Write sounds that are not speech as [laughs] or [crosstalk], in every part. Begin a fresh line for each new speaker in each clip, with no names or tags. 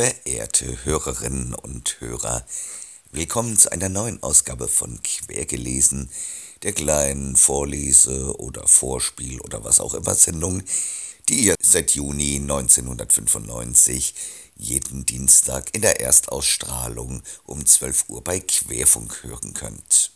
Verehrte Hörerinnen und Hörer, willkommen zu einer neuen Ausgabe von Quergelesen, der kleinen Vorlese- oder Vorspiel- oder was auch immer Sendung, die ihr seit Juni 1995 jeden Dienstag in der Erstausstrahlung um 12 Uhr bei Querfunk hören könnt.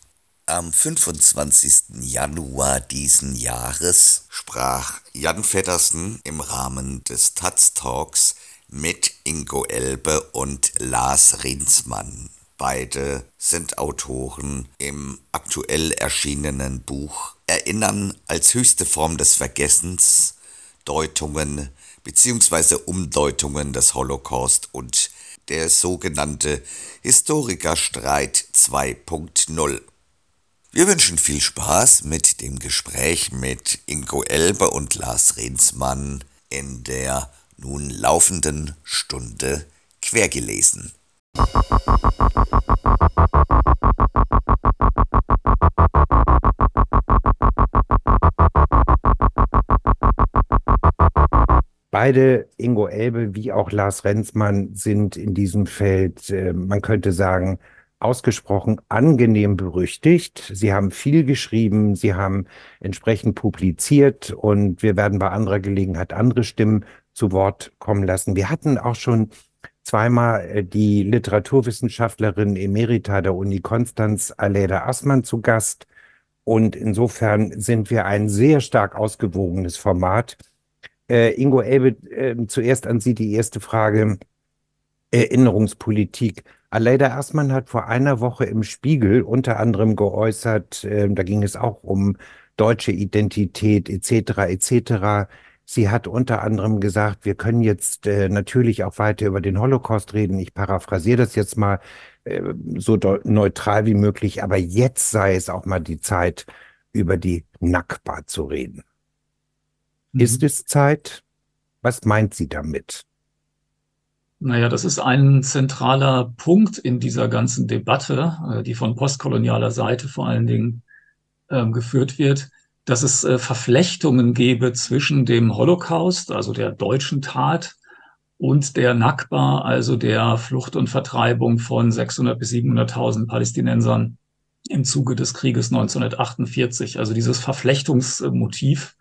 Am 25. Januar diesen Jahres sprach Jan Feddersen im Rahmen des Taz Talks mit Ingo Elbe und Lars Rinsmann. Beide sind Autoren im aktuell erschienenen Buch Erinnern als höchste Form des Vergessens, Deutungen bzw. Umdeutungen des Holocaust und der sogenannte Historikerstreit 2.0. Wir wünschen viel Spaß mit dem Gespräch mit Ingo Elbe und Lars Rehnsmann in der nun laufenden Stunde quergelesen.
Beide, Ingo Elbe wie auch Lars Renzmann, sind in diesem Feld, äh, man könnte sagen, ausgesprochen angenehm berüchtigt. Sie haben viel geschrieben, sie haben entsprechend publiziert und wir werden bei anderer Gelegenheit andere Stimmen zu Wort kommen lassen. Wir hatten auch schon zweimal äh, die Literaturwissenschaftlerin Emerita der Uni Konstanz, Aleda Assmann, zu Gast. Und insofern sind wir ein sehr stark ausgewogenes Format. Äh, Ingo Elbe, äh, zuerst an Sie die erste Frage. Erinnerungspolitik. Aleida Assmann hat vor einer Woche im Spiegel unter anderem geäußert, äh, da ging es auch um deutsche Identität etc. etc. Sie hat unter anderem gesagt, wir können jetzt äh, natürlich auch weiter über den Holocaust reden. Ich paraphrasiere das jetzt mal äh, so neutral wie möglich, aber jetzt sei es auch mal die Zeit, über die Nakba zu reden. Mhm. Ist es Zeit? Was meint sie damit?
Naja, das ist ein zentraler Punkt in dieser ganzen Debatte, äh, die von postkolonialer Seite vor allen Dingen ähm, geführt wird, dass es äh, Verflechtungen gäbe zwischen dem Holocaust, also der deutschen Tat, und der Nakba, also der Flucht und Vertreibung von 600 bis 700.000 Palästinensern im Zuge des Krieges 1948. Also dieses Verflechtungsmotiv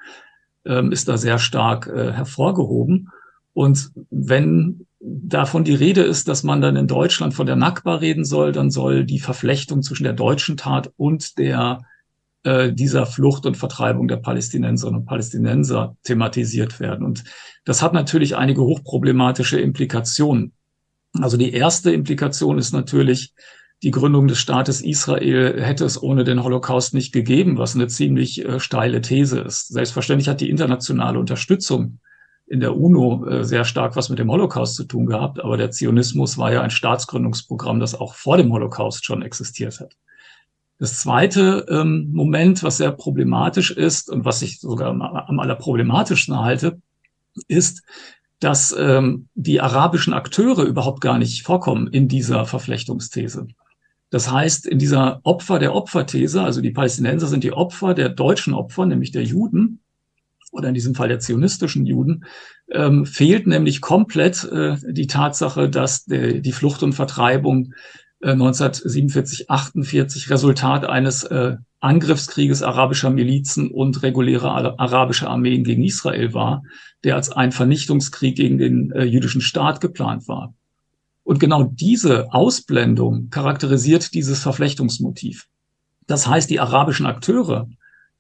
ähm, ist da sehr stark äh, hervorgehoben. Und wenn davon die Rede ist, dass man dann in Deutschland von der Nakba reden soll, dann soll die Verflechtung zwischen der deutschen Tat und der äh, dieser Flucht und Vertreibung der Palästinenserinnen und Palästinenser thematisiert werden. Und das hat natürlich einige hochproblematische Implikationen. Also die erste Implikation ist natürlich, die Gründung des Staates Israel hätte es ohne den Holocaust nicht gegeben, was eine ziemlich äh, steile These ist. Selbstverständlich hat die internationale Unterstützung in der UNO äh, sehr stark was mit dem Holocaust zu tun gehabt, aber der Zionismus war ja ein Staatsgründungsprogramm, das auch vor dem Holocaust schon existiert hat. Das zweite ähm, Moment, was sehr problematisch ist und was ich sogar am, am allerproblematischsten halte, ist, dass ähm, die arabischen Akteure überhaupt gar nicht vorkommen in dieser Verflechtungsthese. Das heißt, in dieser Opfer der Opferthese, also die Palästinenser sind die Opfer der deutschen Opfer, nämlich der Juden, oder in diesem Fall der zionistischen Juden, ähm, fehlt nämlich komplett äh, die Tatsache, dass der, die Flucht und Vertreibung äh, 1947, 48 Resultat eines äh, Angriffskrieges arabischer Milizen und regulärer arabischer Armeen gegen Israel war, der als ein Vernichtungskrieg gegen den äh, jüdischen Staat geplant war. Und genau diese Ausblendung charakterisiert dieses Verflechtungsmotiv. Das heißt, die arabischen Akteure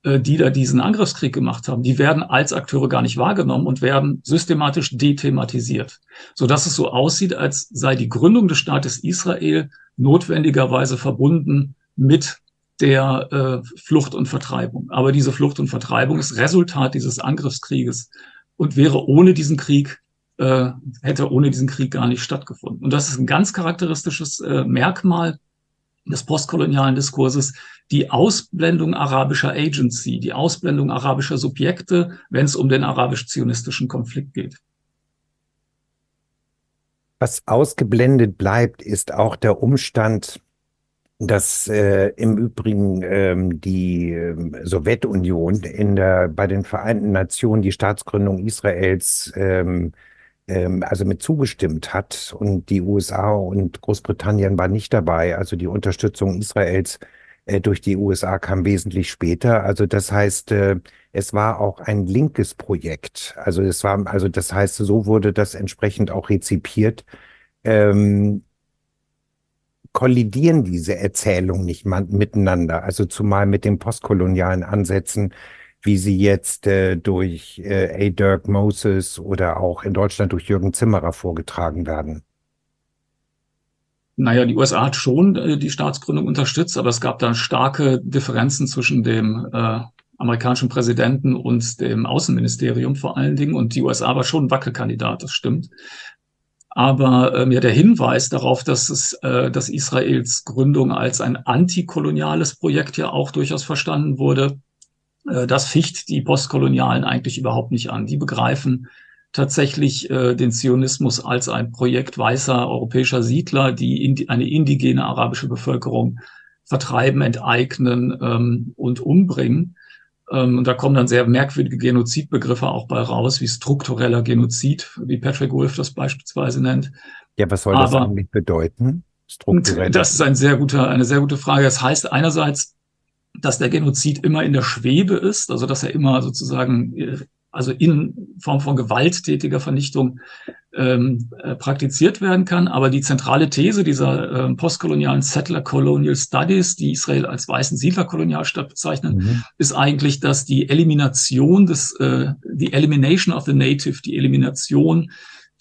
äh, die da diesen Angriffskrieg gemacht haben, die werden als Akteure gar nicht wahrgenommen und werden systematisch dethematisiert, so dass es so aussieht, als sei die Gründung des Staates Israel notwendigerweise verbunden mit der äh, Flucht und Vertreibung. Aber diese Flucht und Vertreibung ist Resultat dieses Angriffskrieges und wäre ohne diesen Krieg äh, hätte ohne diesen Krieg gar nicht stattgefunden. Und das ist ein ganz charakteristisches äh, Merkmal des postkolonialen Diskurses, die Ausblendung arabischer Agency, die Ausblendung arabischer Subjekte, wenn es um den arabisch-zionistischen Konflikt geht.
Was ausgeblendet bleibt, ist auch der Umstand, dass äh, im Übrigen ähm, die äh, Sowjetunion in der, bei den Vereinten Nationen die Staatsgründung Israels ähm, ähm, also mit zugestimmt hat und die USA und Großbritannien waren nicht dabei. Also die Unterstützung Israels äh, durch die USA kam wesentlich später. Also das heißt, äh, es war auch ein linkes Projekt. Also es war, also das heißt, so wurde das entsprechend auch rezipiert. Ähm, kollidieren diese Erzählungen nicht miteinander, also zumal mit den postkolonialen Ansätzen, wie sie jetzt äh, durch äh, A. Dirk Moses oder auch in Deutschland durch Jürgen Zimmerer vorgetragen werden?
Naja, die USA hat schon äh, die Staatsgründung unterstützt, aber es gab da starke Differenzen zwischen dem äh, amerikanischen Präsidenten und dem Außenministerium vor allen Dingen. Und die USA war schon ein Wackelkandidat, das stimmt. Aber ähm, ja, der Hinweis darauf, dass es, äh, dass Israels Gründung als ein antikoloniales Projekt ja auch durchaus verstanden wurde, äh, das ficht die Postkolonialen eigentlich überhaupt nicht an. Die begreifen tatsächlich äh, den Zionismus als ein Projekt weißer europäischer Siedler, die in, eine indigene arabische Bevölkerung vertreiben, enteignen ähm, und umbringen. Ähm, und da kommen dann sehr merkwürdige Genozidbegriffe auch bei raus, wie struktureller Genozid, wie Patrick Wolf das beispielsweise nennt.
Ja, was soll das eigentlich bedeuten?
Strukturell. Das ist ein sehr guter, eine sehr gute Frage. Das heißt einerseits, dass der Genozid immer in der Schwebe ist, also dass er immer sozusagen also in Form von gewalttätiger Vernichtung ähm, äh, praktiziert werden kann. Aber die zentrale These dieser äh, postkolonialen Settler Colonial Studies, die Israel als weißen Siedlerkolonialstadt bezeichnen, mhm. ist eigentlich, dass die Elimination des, äh, die Elimination of the Native, die Elimination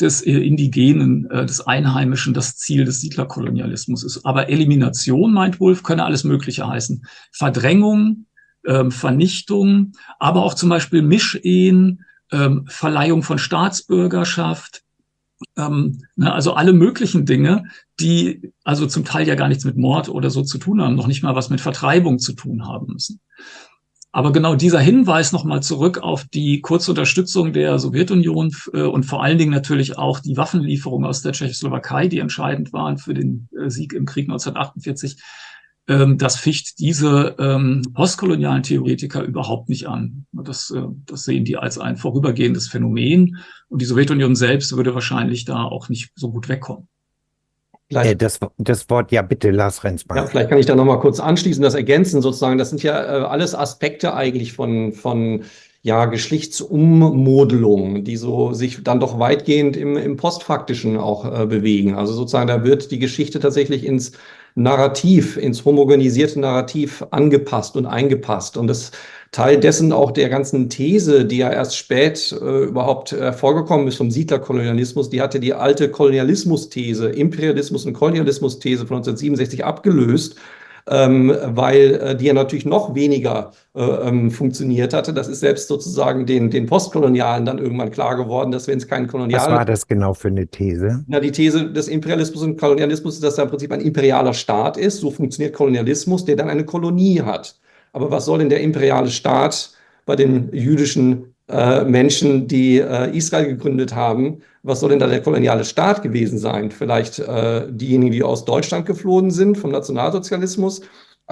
des äh, Indigenen, äh, des Einheimischen das Ziel des Siedlerkolonialismus ist. Aber Elimination, meint Wolf, könne alles Mögliche heißen. Verdrängung, ähm, Vernichtung, aber auch zum Beispiel Mischehen, ähm, Verleihung von Staatsbürgerschaft, ähm, ne, also alle möglichen Dinge, die also zum Teil ja gar nichts mit Mord oder so zu tun haben, noch nicht mal was mit Vertreibung zu tun haben müssen. Aber genau dieser Hinweis nochmal zurück auf die kurze Unterstützung der Sowjetunion äh, und vor allen Dingen natürlich auch die Waffenlieferung aus der Tschechoslowakei, die entscheidend waren für den äh, Sieg im Krieg 1948, ähm, das ficht diese ähm, postkolonialen Theoretiker überhaupt nicht an. Das, äh, das sehen die als ein vorübergehendes Phänomen. Und die Sowjetunion selbst würde wahrscheinlich da auch nicht so gut wegkommen.
Äh, das, das, Wort, ja bitte, Lars Renzmann.
Ja, vielleicht kann ich da nochmal kurz anschließen, das ergänzen sozusagen. Das sind ja äh, alles Aspekte eigentlich von, von ja, Geschlechtsummodelung, die so sich dann doch weitgehend im, im Postfaktischen auch äh, bewegen. Also sozusagen, da wird die Geschichte tatsächlich ins Narrativ, ins homogenisierte Narrativ angepasst und eingepasst. Und das Teil dessen auch der ganzen These, die ja erst spät äh, überhaupt hervorgekommen ist vom Siedlerkolonialismus, die hatte die alte Kolonialismus-These, Imperialismus- und Kolonialismus-These von 1967 abgelöst ähm, weil äh, die ja natürlich noch weniger äh, ähm, funktioniert hatte. Das ist selbst sozusagen den, den Postkolonialen dann irgendwann klar geworden, dass wenn es keinen Kolonial...
Was war das genau für eine These?
Na, die These des Imperialismus und Kolonialismus ist, dass er im Prinzip ein imperialer Staat ist. So funktioniert Kolonialismus, der dann eine Kolonie hat. Aber was soll denn der imperiale Staat bei den jüdischen äh, Menschen, die äh, Israel gegründet haben. Was soll denn da der koloniale Staat gewesen sein? Vielleicht äh, diejenigen, die aus Deutschland geflohen sind vom Nationalsozialismus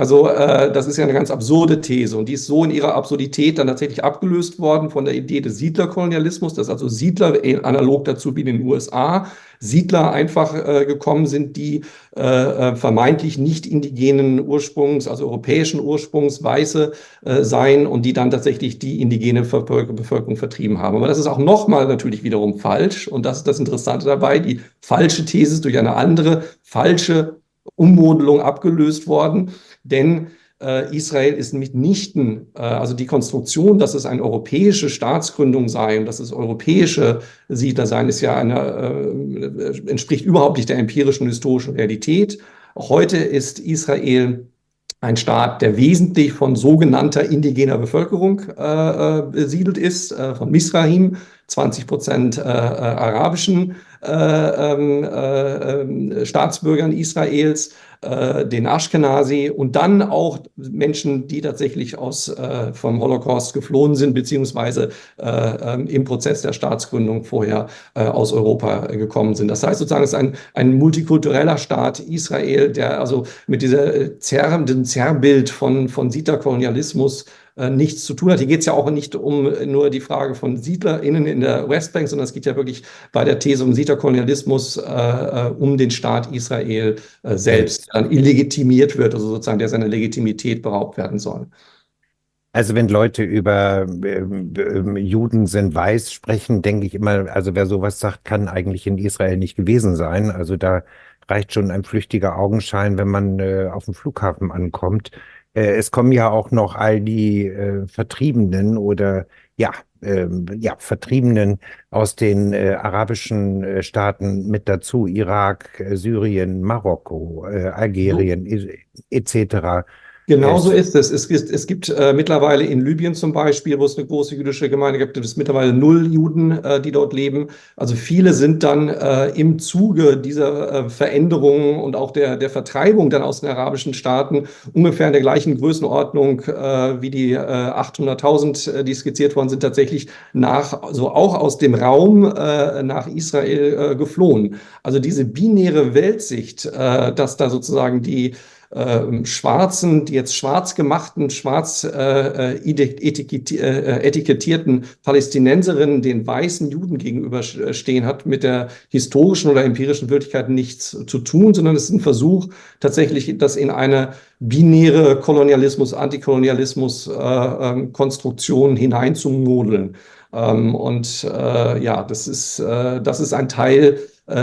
also äh, das ist ja eine ganz absurde These und die ist so in ihrer Absurdität dann tatsächlich abgelöst worden von der Idee des Siedlerkolonialismus, dass also Siedler äh, analog dazu wie in den USA Siedler einfach äh, gekommen sind, die äh, äh, vermeintlich nicht indigenen Ursprungs, also europäischen Ursprungs, Weiße äh, seien und die dann tatsächlich die indigene Bevölkerung vertrieben haben. Aber das ist auch nochmal natürlich wiederum falsch und das ist das Interessante dabei. Die falsche These ist durch eine andere falsche Ummodelung abgelöst worden. Denn äh, Israel ist mitnichten, äh, also die Konstruktion, dass es eine europäische Staatsgründung sei und dass es europäische Siedler seien, ist ja eine, äh, entspricht überhaupt nicht der empirischen historischen Realität. Heute ist Israel ein Staat, der wesentlich von sogenannter indigener Bevölkerung äh, äh besiedelt ist, äh, von Misrahim 20 Prozent arabischen Staatsbürgern Israels äh, den Ashkenazi und dann auch Menschen, die tatsächlich aus, äh, vom Holocaust geflohen sind, beziehungsweise äh, ähm, im Prozess der Staatsgründung vorher äh, aus Europa gekommen sind. Das heißt sozusagen, es ist ein, ein multikultureller Staat Israel, der also mit dieser zerrenden Zerrbild von, von Sita-Kolonialismus äh, nichts zu tun hat. Hier geht es ja auch nicht um nur die Frage von SiedlerInnen in der Westbank, sondern es geht ja wirklich bei der These um Siedlerkolonialismus äh, äh, um den Staat Israel äh, selbst, der dann illegitimiert wird, also sozusagen der seiner Legitimität beraubt werden soll.
Also wenn Leute über äh, Juden sind weiß sprechen, denke ich immer, also wer sowas sagt, kann eigentlich in Israel nicht gewesen sein. Also da reicht schon ein flüchtiger Augenschein, wenn man äh, auf dem Flughafen ankommt. Äh, es kommen ja auch noch all die äh, Vertriebenen oder ja, äh, ja, Vertriebenen aus den äh, arabischen äh, Staaten mit dazu, Irak, äh, Syrien, Marokko, Algerien etc.
Genauso ist es. Es, ist, es gibt äh, mittlerweile in Libyen zum Beispiel, wo es eine große jüdische Gemeinde gibt, es mittlerweile null Juden, äh, die dort leben. Also viele sind dann äh, im Zuge dieser äh, Veränderungen und auch der, der Vertreibung dann aus den arabischen Staaten ungefähr in der gleichen Größenordnung äh, wie die 800.000, äh, die skizziert worden sind, tatsächlich nach, also auch aus dem Raum nach Israel geflohen. Also diese binäre Weltsicht, dass da sozusagen die äh, schwarzen, die jetzt schwarz gemachten, schwarz äh, äh, äh, etikettierten Palästinenserinnen den weißen Juden gegenüberstehen, hat mit der historischen oder empirischen Wirklichkeit nichts zu tun, sondern es ist ein Versuch, tatsächlich das in eine binäre Kolonialismus, Antikolonialismus äh, ähm, hineinzumodeln. Ähm, und äh, ja, das ist, äh, das ist ein Teil äh,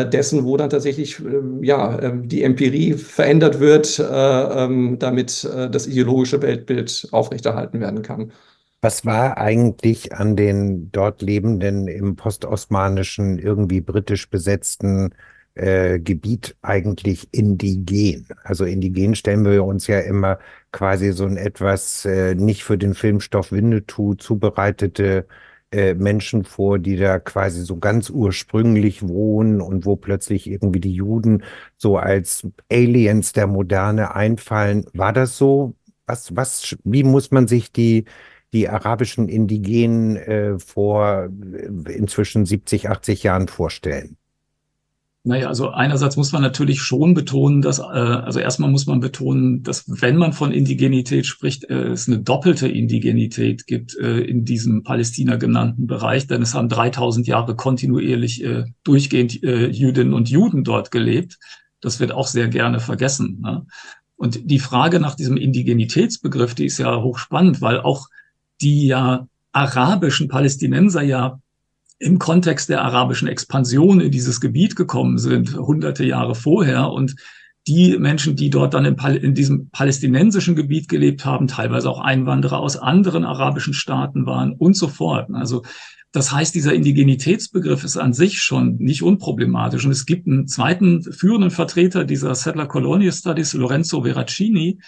dessen, wo dann tatsächlich äh, ja, ähm, die Empirie verändert wird, äh, ähm, damit das ideologische Weltbild aufrechterhalten werden kann.
Was war eigentlich an den dort lebenden im postosmanischen, irgendwie britisch besetzten äh, Gebiet eigentlich indigen? Also indigen stellen wir uns ja immer quasi so ein etwas äh, nicht für den Filmstoff Winnetou zubereitete äh, Menschen vor, die da quasi so ganz ursprünglich wohnen und wo plötzlich irgendwie die Juden so als Aliens der Moderne einfallen. War das so? Was, was, wie muss man sich die, die arabischen Indigenen äh, vor äh, inzwischen 70, 80 Jahren vorstellen?
Naja, also einerseits muss man natürlich schon betonen, dass, äh, also erstmal muss man betonen, dass wenn man von Indigenität spricht, äh, es eine doppelte Indigenität gibt äh, in diesem Palästina genannten Bereich, denn es haben 3000 Jahre kontinuierlich äh, durchgehend äh, Jüdinnen und Juden dort gelebt. Das wird auch sehr gerne vergessen. Ne? Und die Frage nach diesem Indigenitätsbegriff, die ist ja hochspannend, weil auch die ja arabischen Palästinenser ja im Kontext der arabischen Expansion in dieses Gebiet gekommen sind, hunderte Jahre vorher. Und die Menschen, die dort dann in diesem palästinensischen Gebiet gelebt haben, teilweise auch Einwanderer aus anderen arabischen Staaten waren und so fort. Also das heißt, dieser Indigenitätsbegriff ist an sich schon nicht unproblematisch. Und es gibt einen zweiten führenden Vertreter dieser Settler Colonial Studies, Lorenzo Veracini,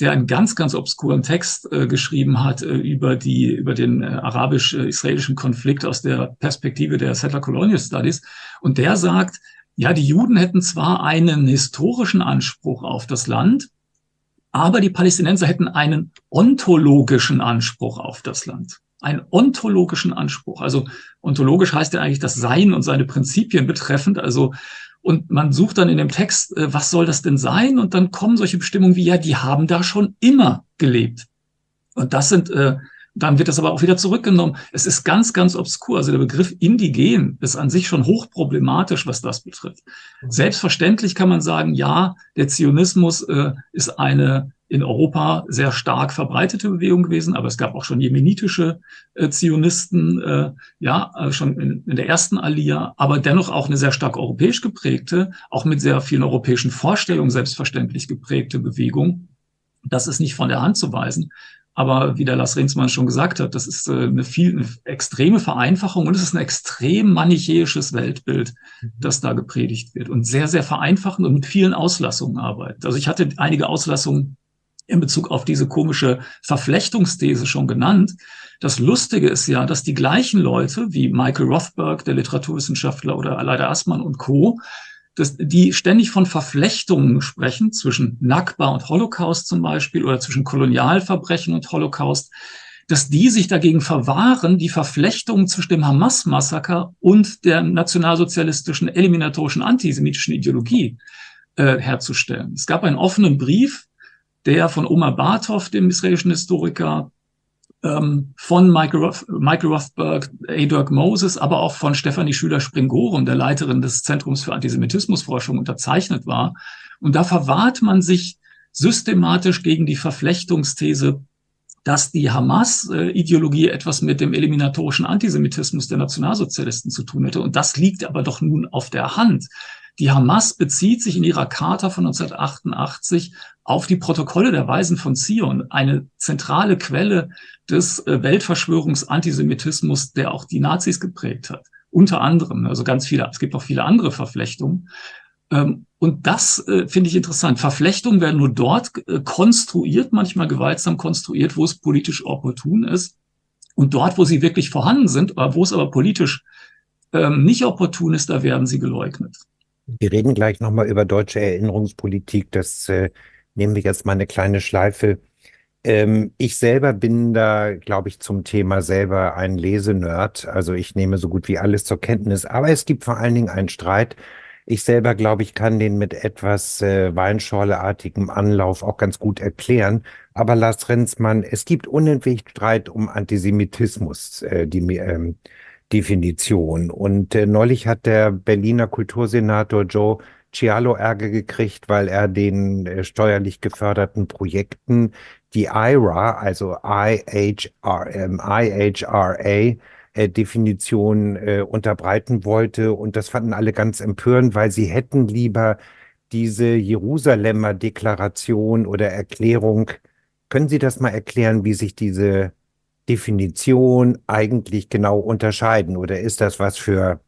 der einen ganz, ganz obskuren Text äh, geschrieben hat äh, über die, über den äh, arabisch-israelischen Konflikt aus der Perspektive der Settler Colonial Studies. Und der sagt, ja, die Juden hätten zwar einen historischen Anspruch auf das Land, aber die Palästinenser hätten einen ontologischen Anspruch auf das Land. Einen ontologischen Anspruch. Also ontologisch heißt ja eigentlich das Sein und seine Prinzipien betreffend. Also und man sucht dann in dem Text, äh, was soll das denn sein? Und dann kommen solche Bestimmungen wie, ja, die haben da schon immer gelebt. Und das sind, äh, dann wird das aber auch wieder zurückgenommen. Es ist ganz, ganz obskur. Also der Begriff indigen ist an sich schon hochproblematisch, was das betrifft. Mhm. Selbstverständlich kann man sagen, ja, der Zionismus äh, ist eine in Europa sehr stark verbreitete Bewegung gewesen, aber es gab auch schon jemenitische äh, Zionisten, äh, ja, äh, schon in, in, der ersten Aliyah, aber dennoch auch eine sehr stark europäisch geprägte, auch mit sehr vielen europäischen Vorstellungen selbstverständlich geprägte Bewegung. Das ist nicht von der Hand zu weisen. Aber wie der Lars Ringsmann schon gesagt hat, das ist äh, eine viel eine extreme Vereinfachung und es ist ein extrem manichäisches Weltbild, mhm. das da gepredigt wird und sehr, sehr vereinfachend und mit vielen Auslassungen arbeitet. Also ich hatte einige Auslassungen in Bezug auf diese komische Verflechtungsthese schon genannt. Das Lustige ist ja, dass die gleichen Leute wie Michael Rothberg, der Literaturwissenschaftler oder Aleida Assmann und Co., dass die ständig von Verflechtungen sprechen zwischen Nakba und Holocaust zum Beispiel oder zwischen Kolonialverbrechen und Holocaust, dass die sich dagegen verwahren, die Verflechtungen zwischen dem Hamas-Massaker und der nationalsozialistischen eliminatorischen antisemitischen Ideologie äh, herzustellen. Es gab einen offenen Brief, der von Omar Bartov, dem israelischen Historiker, ähm, von Michael, Roth, Michael Rothberg, A. Moses, aber auch von Stefanie Schüler-Springorum, der Leiterin des Zentrums für Antisemitismusforschung, unterzeichnet war. Und da verwahrt man sich systematisch gegen die Verflechtungsthese, dass die Hamas-Ideologie etwas mit dem eliminatorischen Antisemitismus der Nationalsozialisten zu tun hätte. Und das liegt aber doch nun auf der Hand. Die Hamas bezieht sich in ihrer Charta von 1988 auf die Protokolle der Weisen von Zion, eine zentrale Quelle des äh, Weltverschwörungsantisemitismus, der auch die Nazis geprägt hat. Unter anderem, also ganz viele, es gibt auch viele andere Verflechtungen. Ähm, und das äh, finde ich interessant. Verflechtungen werden nur dort äh, konstruiert, manchmal gewaltsam konstruiert, wo es politisch opportun ist. Und dort, wo sie wirklich vorhanden sind, wo es aber politisch ähm, nicht opportun ist, da werden sie geleugnet.
Wir reden gleich nochmal über deutsche Erinnerungspolitik. Das äh, nehmen wir jetzt mal eine kleine Schleife. Ähm, ich selber bin da, glaube ich, zum Thema selber ein Lesenerd. Also ich nehme so gut wie alles zur Kenntnis. Aber es gibt vor allen Dingen einen Streit. Ich selber, glaube ich, kann den mit etwas äh, Weinschorleartigem Anlauf auch ganz gut erklären. Aber Lars Renzmann, es gibt unentwegt Streit um Antisemitismus, äh, die ähm, Definition. Und äh, neulich hat der Berliner Kultursenator Joe Cialo Ärger gekriegt, weil er den äh, steuerlich geförderten Projekten die IRA, also IHR, IHRA, äh, Definition äh, unterbreiten wollte. Und das fanden alle ganz empörend, weil sie hätten lieber diese Jerusalemer Deklaration oder Erklärung. Können Sie das mal erklären, wie sich diese Definition eigentlich genau unterscheiden? Oder ist das was für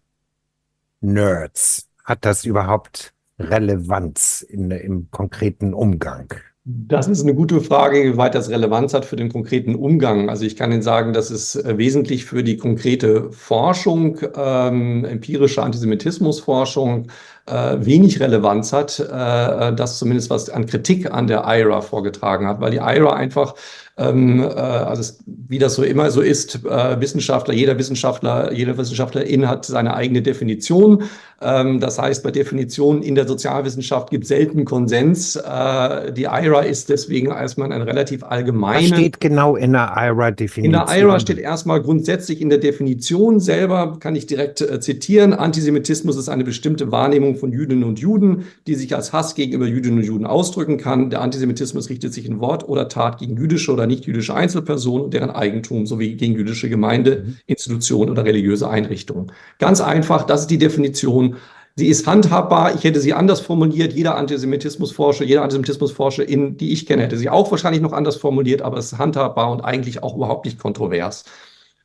Nerds? Hat das überhaupt Relevanz in, im konkreten Umgang?
Das ist eine gute Frage, wie weit das Relevanz hat für den konkreten Umgang. Also ich kann Ihnen sagen, dass es äh, wesentlich für die konkrete Forschung, ähm, empirische Antisemitismusforschung, äh, wenig Relevanz hat, äh, das zumindest was an Kritik an der IRA vorgetragen hat, weil die IRA einfach ähm, äh, also es, wie das so immer so ist, äh, Wissenschaftler, jeder Wissenschaftler, jede Wissenschaftlerin hat seine eigene Definition. Ähm, das heißt, bei Definitionen in der Sozialwissenschaft gibt es selten Konsens. Äh, die IRA ist deswegen erstmal ein relativ allgemeine. Was
steht genau in der IRA-Definition?
In der IRA steht erstmal grundsätzlich in der Definition selber, kann ich direkt äh, zitieren, Antisemitismus ist eine bestimmte Wahrnehmung von Jüdinnen und Juden, die sich als Hass gegenüber Jüdinnen und Juden ausdrücken kann. Der Antisemitismus richtet sich in Wort oder Tat gegen jüdische oder nicht-jüdische Einzelpersonen und deren Eigentum sowie gegen jüdische Gemeinde, mhm. Institutionen oder religiöse Einrichtungen. Ganz einfach, das ist die Definition. Sie ist handhabbar. Ich hätte sie anders formuliert. Jeder Antisemitismusforscher, jeder Antisemitismusforscher, in, die ich kenne, hätte sie auch wahrscheinlich noch anders formuliert, aber es ist handhabbar und eigentlich auch überhaupt nicht kontrovers.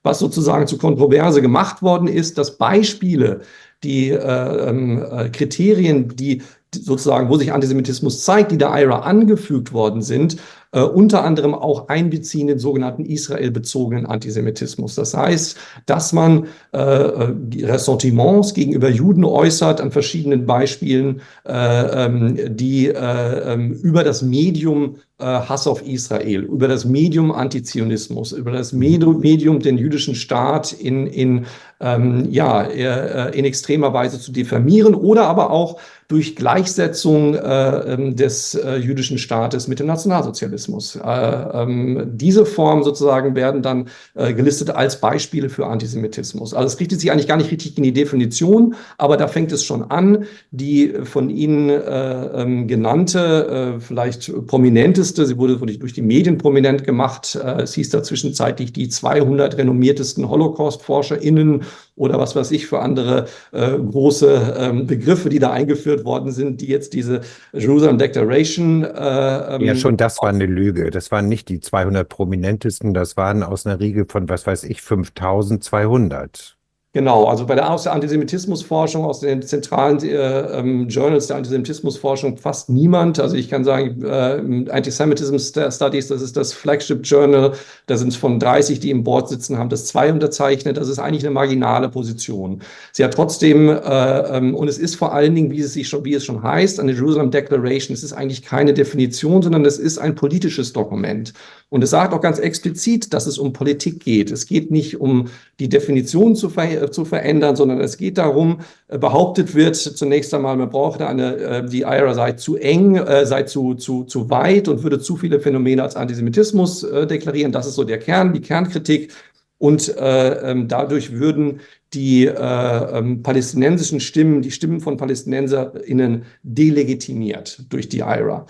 Was sozusagen zu Kontroverse gemacht worden ist, dass Beispiele, die äh, ähm, äh, Kriterien, die sozusagen, wo sich Antisemitismus zeigt, die der IRA angefügt worden sind, äh, unter anderem auch einbeziehen den sogenannten israelbezogenen Antisemitismus. Das heißt, dass man äh, äh Ressentiments gegenüber Juden äußert an verschiedenen Beispielen, äh, ähm, die äh, ähm, über das Medium äh, Hass auf Israel, über das Medium Antizionismus, über das Medium den jüdischen Staat in, in, ähm, ja, in extremer Weise zu diffamieren oder aber auch durch Gleichsetzung äh, ähm, des äh, jüdischen Staates mit dem Nationalsozialismus. Äh, ähm, diese Formen sozusagen werden dann äh, gelistet als Beispiele für Antisemitismus. Also es richtet sich eigentlich gar nicht richtig in die Definition, aber da fängt es schon an. Die von Ihnen äh, ähm, genannte, äh, vielleicht prominenteste, sie wurde durch die Medien prominent gemacht, es hieß da zwischenzeitlich die 200 renommiertesten Holocaust-ForscherInnen oder was weiß ich für andere äh, große ähm, Begriffe, die da eingeführt worden sind, die jetzt diese Jerusalem Declaration.
Äh, ähm, ja, schon das war eine Lüge. Das waren nicht die 200 prominentesten, das waren aus einer Riege von, was weiß ich, 5200.
Genau, also bei der, aus der Antisemitismusforschung, aus den zentralen äh, ähm, Journals der Antisemitismusforschung fast niemand. Also ich kann sagen, äh, Antisemitism Studies, das ist das Flagship Journal, da sind es von 30, die im Board sitzen, haben das zwei unterzeichnet. Das ist eigentlich eine marginale Position. Sie hat trotzdem, äh, ähm, und es ist vor allen Dingen, wie es, sich schon, wie es schon heißt, eine Jerusalem Declaration, es ist eigentlich keine Definition, sondern es ist ein politisches Dokument. Und es sagt auch ganz explizit, dass es um Politik geht. Es geht nicht um die Definition zu, ver zu verändern, sondern es geht darum, äh, behauptet wird zunächst einmal, man braucht eine, äh, die IRA sei zu eng, äh, sei zu, zu, zu weit und würde zu viele Phänomene als Antisemitismus deklarieren. Das ist so der Kern, die Kernkritik. Und äh, ähm, dadurch würden die äh, ähm, palästinensischen Stimmen, die Stimmen von PalästinenserInnen delegitimiert durch die IRA.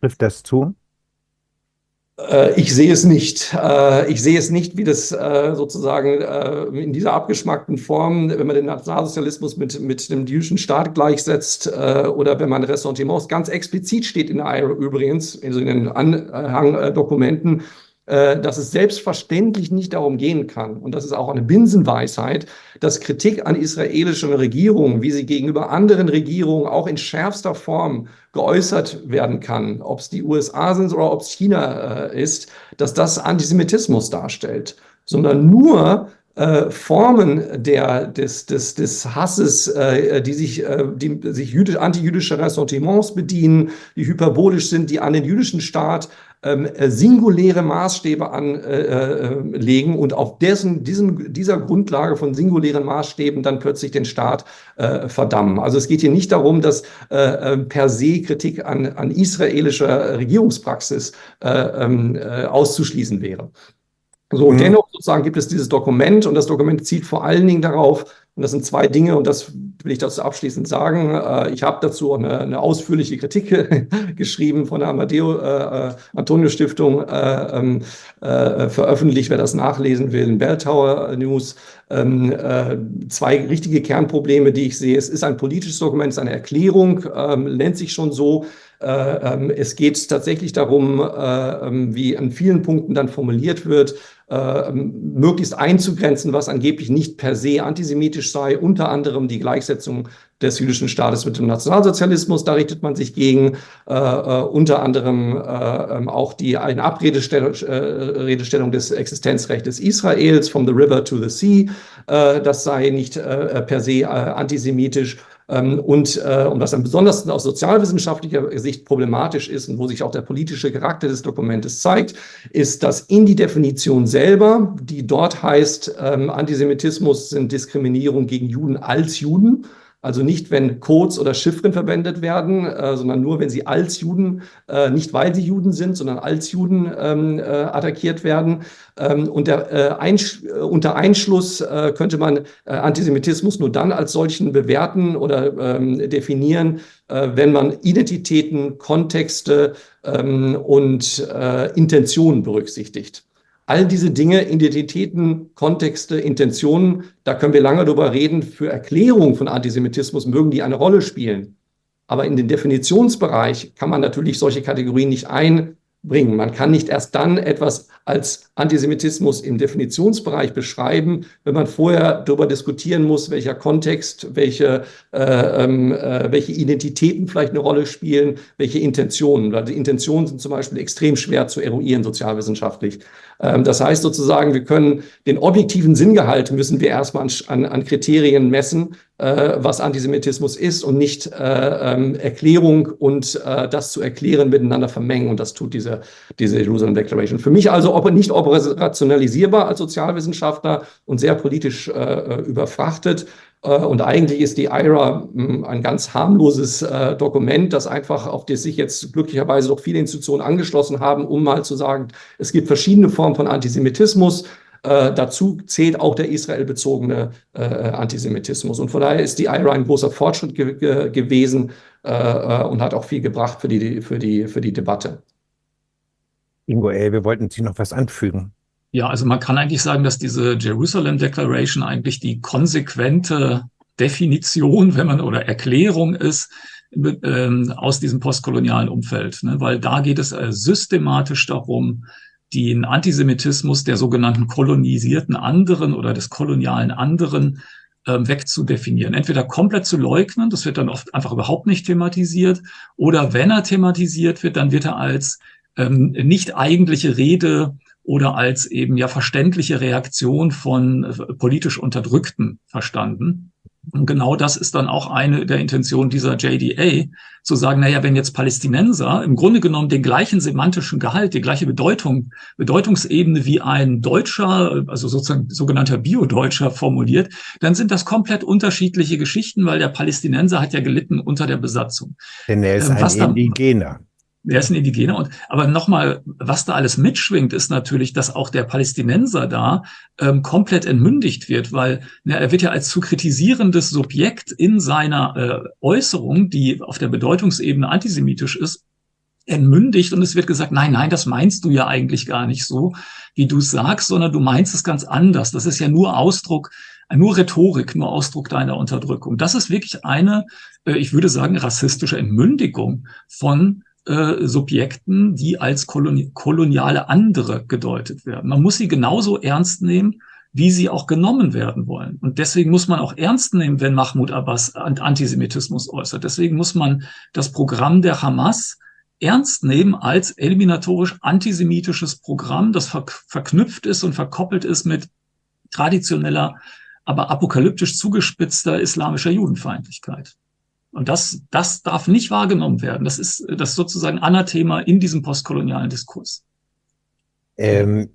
Trifft das zu?
Äh, ich sehe es nicht. Äh, ich sehe es nicht, wie das äh, sozusagen in dieser abgeschmackten Form, wenn man den Nationalsozialismus mit, mit dem jüdischen Staat gleichsetzt oder wenn man Ressentiments ganz explizit steht in der IRA übrigens, also in den Anhangdokumenten, dass es selbstverständlich nicht darum gehen kann, und das ist auch eine Binsenweisheit, dass Kritik an israelischen Regierungen, wie sie gegenüber anderen Regierungen auch in schärfster Form geäußert werden kann, ob es die USA sind oder ob es China äh, ist, dass das Antisemitismus darstellt, sondern nur äh, Formen der, des, des, des Hasses, äh, die sich, äh, sich jüdisch, antijüdische Ressentiments bedienen, die hyperbolisch sind, die an den jüdischen Staat äh, singuläre Maßstäbe anlegen äh, äh, und auf dessen, diesen, dieser Grundlage von singulären Maßstäben dann plötzlich den Staat äh, verdammen. Also es geht hier nicht darum, dass äh, per se Kritik an, an israelischer Regierungspraxis äh, ähm, auszuschließen wäre. So, mhm. dennoch sozusagen gibt es dieses Dokument und das Dokument zieht vor allen Dingen darauf, und das sind zwei Dinge, und das will ich dazu abschließend sagen. Äh, ich habe dazu eine, eine, ausführliche Kritik [laughs] geschrieben von der Amadeo äh, äh, äh, ähm, äh, veröffentlicht, wer das nachlesen will, in Bell Tower News. Ähm, äh, zwei richtige Kernprobleme, die ich sehe. Es ist ein politisches Dokument, es ist eine Erklärung, ähm, nennt sich schon so. Ähm, es geht tatsächlich darum, ähm, wie an vielen Punkten dann formuliert wird, äh, möglichst einzugrenzen, was angeblich nicht per se antisemitisch sei, unter anderem die Gleichsetzung des jüdischen Staates mit dem Nationalsozialismus, da richtet man sich gegen, äh, äh, unter anderem äh, ähm, auch die eine Abredestellung äh, des Existenzrechts Israels, from the river to the sea, äh, das sei nicht per se antisemitisch. Ähm, und, äh, und was dann besonders aus sozialwissenschaftlicher Sicht problematisch ist und wo sich auch der politische Charakter des Dokumentes zeigt, ist, dass in die Definition selber, die dort heißt, ähm, Antisemitismus sind Diskriminierung gegen Juden als Juden, also nicht, wenn Codes oder Chiffren verwendet werden, äh, sondern nur, wenn sie als Juden, äh, nicht weil sie Juden sind, sondern als Juden ähm, äh, attackiert werden. Ähm, und der, äh, Einsch unter Einschluss äh, könnte man äh, Antisemitismus nur dann als solchen bewerten oder ähm, definieren, wenn man Identitäten, Kontexte ähm, und Intentionen berücksichtigt. All diese Dinge, Identitäten, Kontexte, Intentionen, da können wir lange drüber reden. Für Erklärung von Antisemitismus mögen die eine Rolle spielen. Aber in den Definitionsbereich kann man natürlich solche Kategorien nicht ein, bringen. Man kann nicht erst dann etwas als Antisemitismus im Definitionsbereich beschreiben, wenn man vorher darüber diskutieren muss, welcher Kontext, welche, äh, ähm, äh, welche Identitäten vielleicht eine Rolle spielen, welche Intentionen. Weil die Intentionen sind zum Beispiel extrem schwer zu eruieren sozialwissenschaftlich. Ähm, das heißt sozusagen, wir können den objektiven Sinngehalt müssen wir erstmal an, an Kriterien messen, äh, was Antisemitismus ist und nicht äh, ähm, Erklärung und äh, das zu erklären miteinander vermengen. Und das tut diese, diese Jerusalem Declaration. Für mich also ob, nicht operationalisierbar als Sozialwissenschaftler und sehr politisch äh, überfrachtet. Äh, und eigentlich ist die IRA hm, ein ganz harmloses äh, Dokument, das einfach, auf das sich jetzt glücklicherweise doch viele Institutionen angeschlossen haben, um mal zu sagen, es gibt verschiedene Formen von Antisemitismus. Äh, dazu zählt auch der israelbezogene äh, Antisemitismus. Und von daher ist die IRA ein großer Fortschritt ge ge gewesen äh, äh, und hat auch viel gebracht für die, für die, für die Debatte.
Ingo Elbe, wollten Sie noch was anfügen?
Ja, also man kann eigentlich sagen, dass diese Jerusalem Declaration eigentlich die konsequente Definition, wenn man oder Erklärung ist, ähm, aus diesem postkolonialen Umfeld, ne? weil da geht es äh, systematisch darum, den Antisemitismus der sogenannten kolonisierten anderen oder des kolonialen anderen ähm, wegzudefinieren. Entweder komplett zu leugnen, das wird dann oft einfach überhaupt nicht thematisiert, oder wenn er thematisiert wird, dann wird er als ähm, nicht eigentliche Rede oder als eben ja verständliche Reaktion von äh, politisch Unterdrückten verstanden. Und genau das ist dann auch eine der Intentionen dieser JDA, zu sagen, naja, wenn jetzt Palästinenser im Grunde genommen den gleichen semantischen Gehalt, die gleiche Bedeutung, Bedeutungsebene wie ein Deutscher, also sozusagen sogenannter Bio-Deutscher formuliert, dann sind das komplett unterschiedliche Geschichten, weil der Palästinenser hat ja gelitten unter der Besatzung.
Denn er ist ähm, ein Indigener.
Wer ist ein Indigener? Und aber nochmal, was da alles mitschwingt, ist natürlich, dass auch der Palästinenser da ähm, komplett entmündigt wird, weil na, er wird ja als zu kritisierendes Subjekt in seiner äh, Äußerung, die auf der Bedeutungsebene antisemitisch ist, entmündigt und es wird gesagt, nein, nein, das meinst du ja eigentlich gar nicht so, wie du sagst, sondern du meinst es ganz anders. Das ist ja nur Ausdruck, nur Rhetorik, nur Ausdruck deiner Unterdrückung. Das ist wirklich eine, äh, ich würde sagen, rassistische Entmündigung von äh, Subjekten, die als koloni koloniale andere gedeutet werden. Man muss sie genauso ernst nehmen, wie sie auch genommen werden wollen. Und deswegen muss man auch ernst nehmen, wenn Mahmoud Abbas Antisemitismus äußert. Deswegen muss man das Programm der Hamas ernst nehmen als eliminatorisch antisemitisches Programm, das ver verknüpft ist und verkoppelt ist mit traditioneller, aber apokalyptisch zugespitzter islamischer Judenfeindlichkeit. Und das, das darf nicht wahrgenommen werden. Das ist das sozusagen Anathema in diesem postkolonialen Diskurs.
Ähm,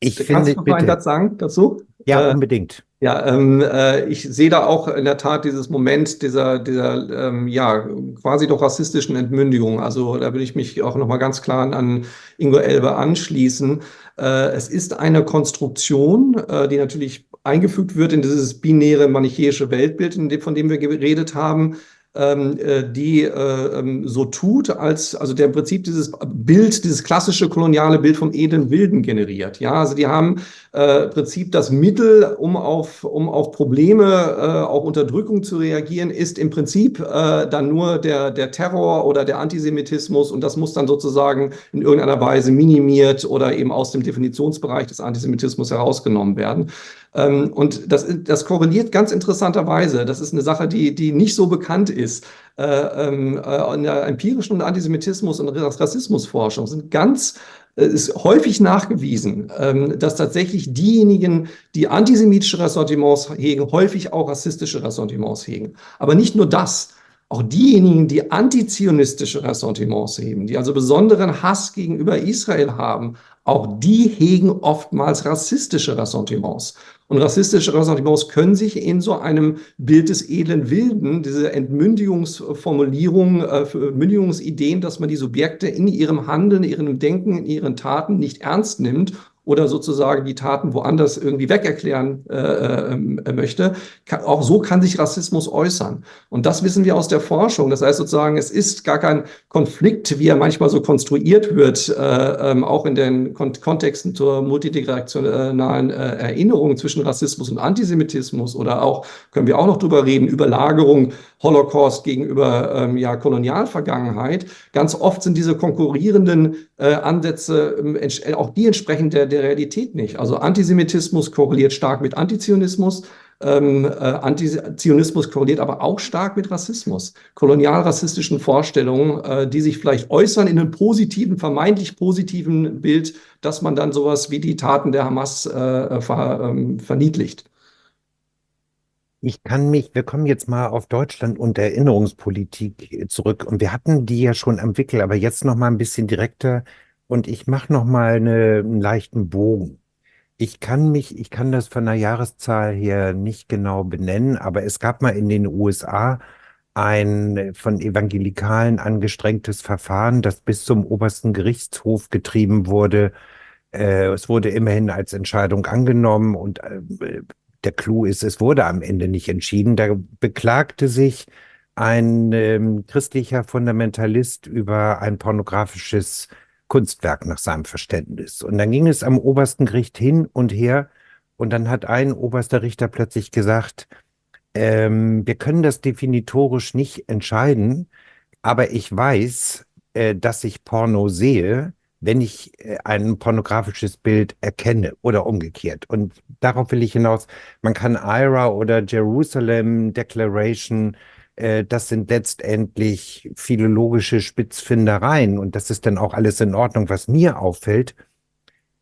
ich Kannst finde, du noch einen Satz sagen dazu?
Ja, äh, unbedingt.
Ja, ähm, äh, ich sehe da auch in der Tat dieses Moment dieser, dieser ähm, ja, quasi doch rassistischen Entmündigung. Also da will ich mich auch nochmal ganz klar an Ingo Elbe anschließen. Äh, es ist eine Konstruktion, äh, die natürlich eingefügt wird in dieses binäre manichäische Weltbild, von dem wir geredet haben, die äh, ähm, so tut, als also der im Prinzip dieses Bild, dieses klassische koloniale Bild vom edlen Wilden generiert. Ja, also die haben äh, im Prinzip das Mittel, um auf, um auf Probleme, äh, auch Unterdrückung zu reagieren, ist im Prinzip äh, dann nur der, der Terror oder der Antisemitismus und das muss dann sozusagen in irgendeiner Weise minimiert oder eben aus dem Definitionsbereich des Antisemitismus herausgenommen werden. Ähm, und das, das korreliert ganz interessanterweise. Das ist eine Sache, die, die nicht so bekannt ist. Äh, ähm, äh, in der empirischen Antisemitismus und Rassismusforschung sind ganz äh, ist häufig nachgewiesen, ähm, dass tatsächlich diejenigen, die antisemitische Ressentiments hegen, häufig auch rassistische Ressentiments hegen. Aber nicht nur das. Auch diejenigen, die antizionistische Ressentiments heben, die also besonderen Hass gegenüber Israel haben, auch die hegen oftmals rassistische Ressentiments. Und rassistische Ressentiments können sich in so einem Bild des edlen Wilden, diese Entmündigungsformulierung, äh, Mündigungsideen, dass man die Subjekte in ihrem Handeln, ihrem Denken, in ihren Taten nicht ernst nimmt oder sozusagen die Taten woanders irgendwie wegerklären äh, äh, möchte. Kann, auch so kann sich Rassismus äußern. Und das wissen wir aus der Forschung. Das heißt sozusagen, es ist gar kein Konflikt, wie er manchmal so konstruiert wird, äh, ähm, auch in den Kon Kontexten zur multidirektionalen äh, Erinnerung zwischen Rassismus und Antisemitismus oder auch, können wir auch noch drüber reden, Überlagerung Holocaust gegenüber ähm, ja, Kolonialvergangenheit. Ganz oft sind diese konkurrierenden äh, Ansätze äh, auch die entsprechen der, der Realität nicht. Also Antisemitismus korreliert stark mit Antizionismus. Ähm, äh, Antizionismus korreliert aber auch stark mit Rassismus, kolonialrassistischen Vorstellungen, äh, die sich vielleicht äußern in einem positiven, vermeintlich positiven Bild, dass man dann sowas wie die Taten der Hamas äh, ver, ähm, verniedlicht.
Ich kann mich, wir kommen jetzt mal auf Deutschland und Erinnerungspolitik äh, zurück. Und wir hatten die ja schon am Wickel, aber jetzt noch mal ein bisschen direkter. Und ich mache noch mal eine, einen leichten Bogen. Ich kann mich, ich kann das von der Jahreszahl her nicht genau benennen, aber es gab mal in den USA ein von Evangelikalen angestrengtes Verfahren, das bis zum obersten Gerichtshof getrieben wurde. Äh, es wurde immerhin als Entscheidung angenommen und äh, der Clou ist, es wurde am Ende nicht entschieden. Da beklagte sich ein ähm, christlicher Fundamentalist über ein pornografisches Kunstwerk nach seinem Verständnis. Und dann ging es am obersten Gericht hin und her. Und dann hat ein oberster Richter plötzlich gesagt, ähm, wir können das definitorisch nicht entscheiden, aber ich weiß, äh, dass ich Porno sehe wenn ich äh, ein pornografisches Bild erkenne oder umgekehrt. Und darauf will ich hinaus, man kann IRA oder Jerusalem Declaration, äh, das sind letztendlich philologische Spitzfindereien und das ist dann auch alles in Ordnung. Was mir auffällt,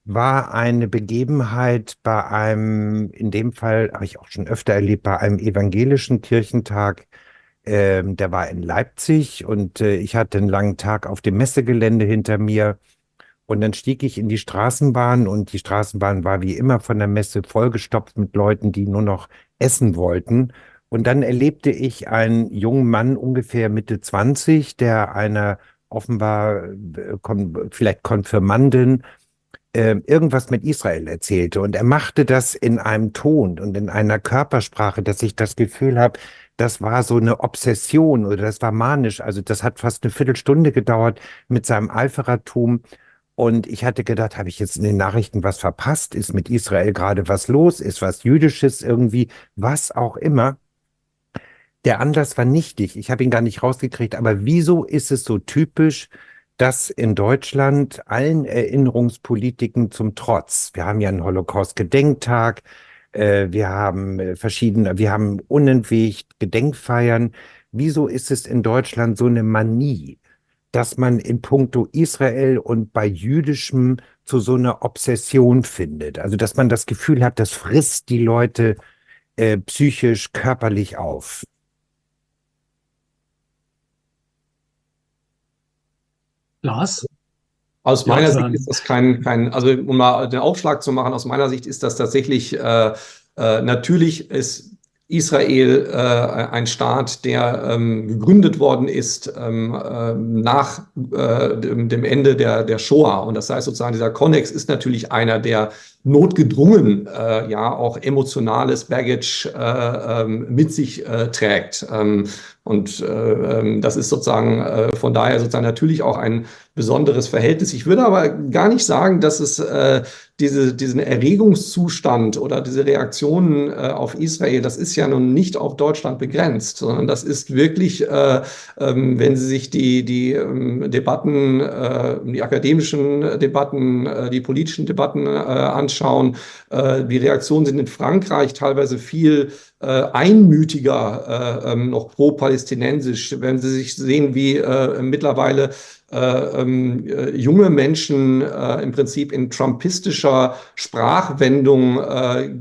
war eine Begebenheit bei einem, in dem Fall habe ich auch schon öfter erlebt, bei einem evangelischen Kirchentag. Ähm, der war in Leipzig und äh, ich hatte einen langen Tag auf dem Messegelände hinter mir. Und dann stieg ich in die Straßenbahn und die Straßenbahn war wie immer von der Messe vollgestopft mit Leuten, die nur noch essen wollten. Und dann erlebte ich einen jungen Mann, ungefähr Mitte 20, der einer offenbar äh, vielleicht Konfirmandin äh, irgendwas mit Israel erzählte. Und er machte das in einem Ton und in einer Körpersprache, dass ich das Gefühl habe, das war so eine Obsession oder das war manisch. Also das hat fast eine Viertelstunde gedauert mit seinem Eiferertum. Und ich hatte gedacht, habe ich jetzt in den Nachrichten was verpasst? Ist mit Israel gerade was los? Ist was Jüdisches irgendwie? Was auch immer. Der Anlass war nichtig. Ich habe ihn gar nicht rausgekriegt. Aber wieso ist es so typisch, dass in Deutschland allen Erinnerungspolitiken zum Trotz, wir haben ja einen Holocaust-Gedenktag, äh, wir haben äh, verschiedene, wir haben unentwegt Gedenkfeiern. Wieso ist es in Deutschland so eine Manie? Dass man in puncto Israel und bei Jüdischem zu so einer Obsession findet. Also dass man das Gefühl hat, das frisst die Leute äh, psychisch, körperlich auf.
Lars?
Aus meiner Sicht ist das kein, kein, also um mal den Aufschlag zu machen, aus meiner Sicht ist das tatsächlich, äh, äh, natürlich ist Israel äh, ein Staat, der ähm, gegründet worden ist ähm, äh, nach äh, dem, Ende der, der Shoah. Und das heißt sozusagen, dieser Konnex ist natürlich einer, der notgedrungen äh, ja auch emotionales Baggage äh, ähm, mit sich äh, trägt. Ähm, und äh, ähm, das ist sozusagen äh, von daher sozusagen natürlich auch ein besonderes Verhältnis. Ich würde aber gar nicht sagen, dass es äh, diese, diesen Erregungszustand oder diese Reaktionen auf Israel, das ist ja nun nicht auf Deutschland begrenzt, sondern das ist wirklich, äh, ähm, wenn Sie sich die, die ähm, Debatten, die akademischen Debatten, die politischen Debatten anschauen, äh, die Reaktionen sind in Frankreich teilweise viel äh, einmütiger äh, ähm, noch pro-palästinensisch. Wenn Sie sich sehen, wie mittlerweile äh, ähm, äh, junge Menschen äh, im Prinzip in trumpistischer Sprachwendung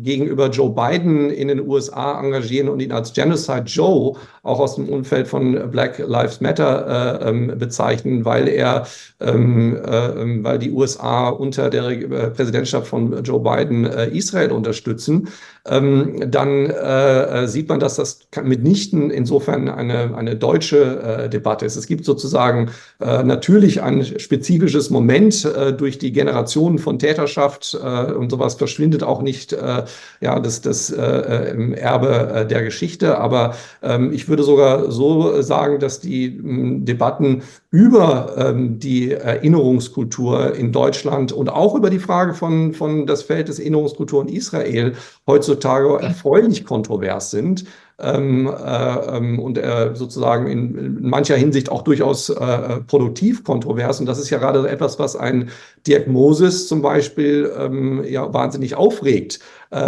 gegenüber Joe Biden in den USA engagieren und ihn als Genocide Joe auch aus dem Umfeld von Black Lives Matter äh, ähm, bezeichnen, weil er, ähm, äh, ähm, weil die USA unter der Präsidentschaft von Joe Biden Israel unterstützen, ähm, dann sieht man, dass das mitnichten insofern eine, eine deutsche Debatte ist. Es gibt sozusagen natürlich ein spezifisches Moment äh, durch die Generationen von Täterschaft äh, und sowas verschwindet auch nicht äh, ja, das, das äh, äh, Erbe äh, der Geschichte. Aber ähm, ich würde sogar so sagen, dass die m, Debatten über ähm, die Erinnerungskultur in Deutschland und auch über die Frage von, von das Feld des Erinnerungskultur in Israel heutzutage erfreulich kontrovers sind ähm, äh, ähm, und äh, sozusagen in, in, mancher Hinsicht auch durchaus äh, produktiv kontrovers. Und das ist ja gerade etwas, was ein Dirk Moses zum Beispiel ähm, ja wahnsinnig aufregt. Äh,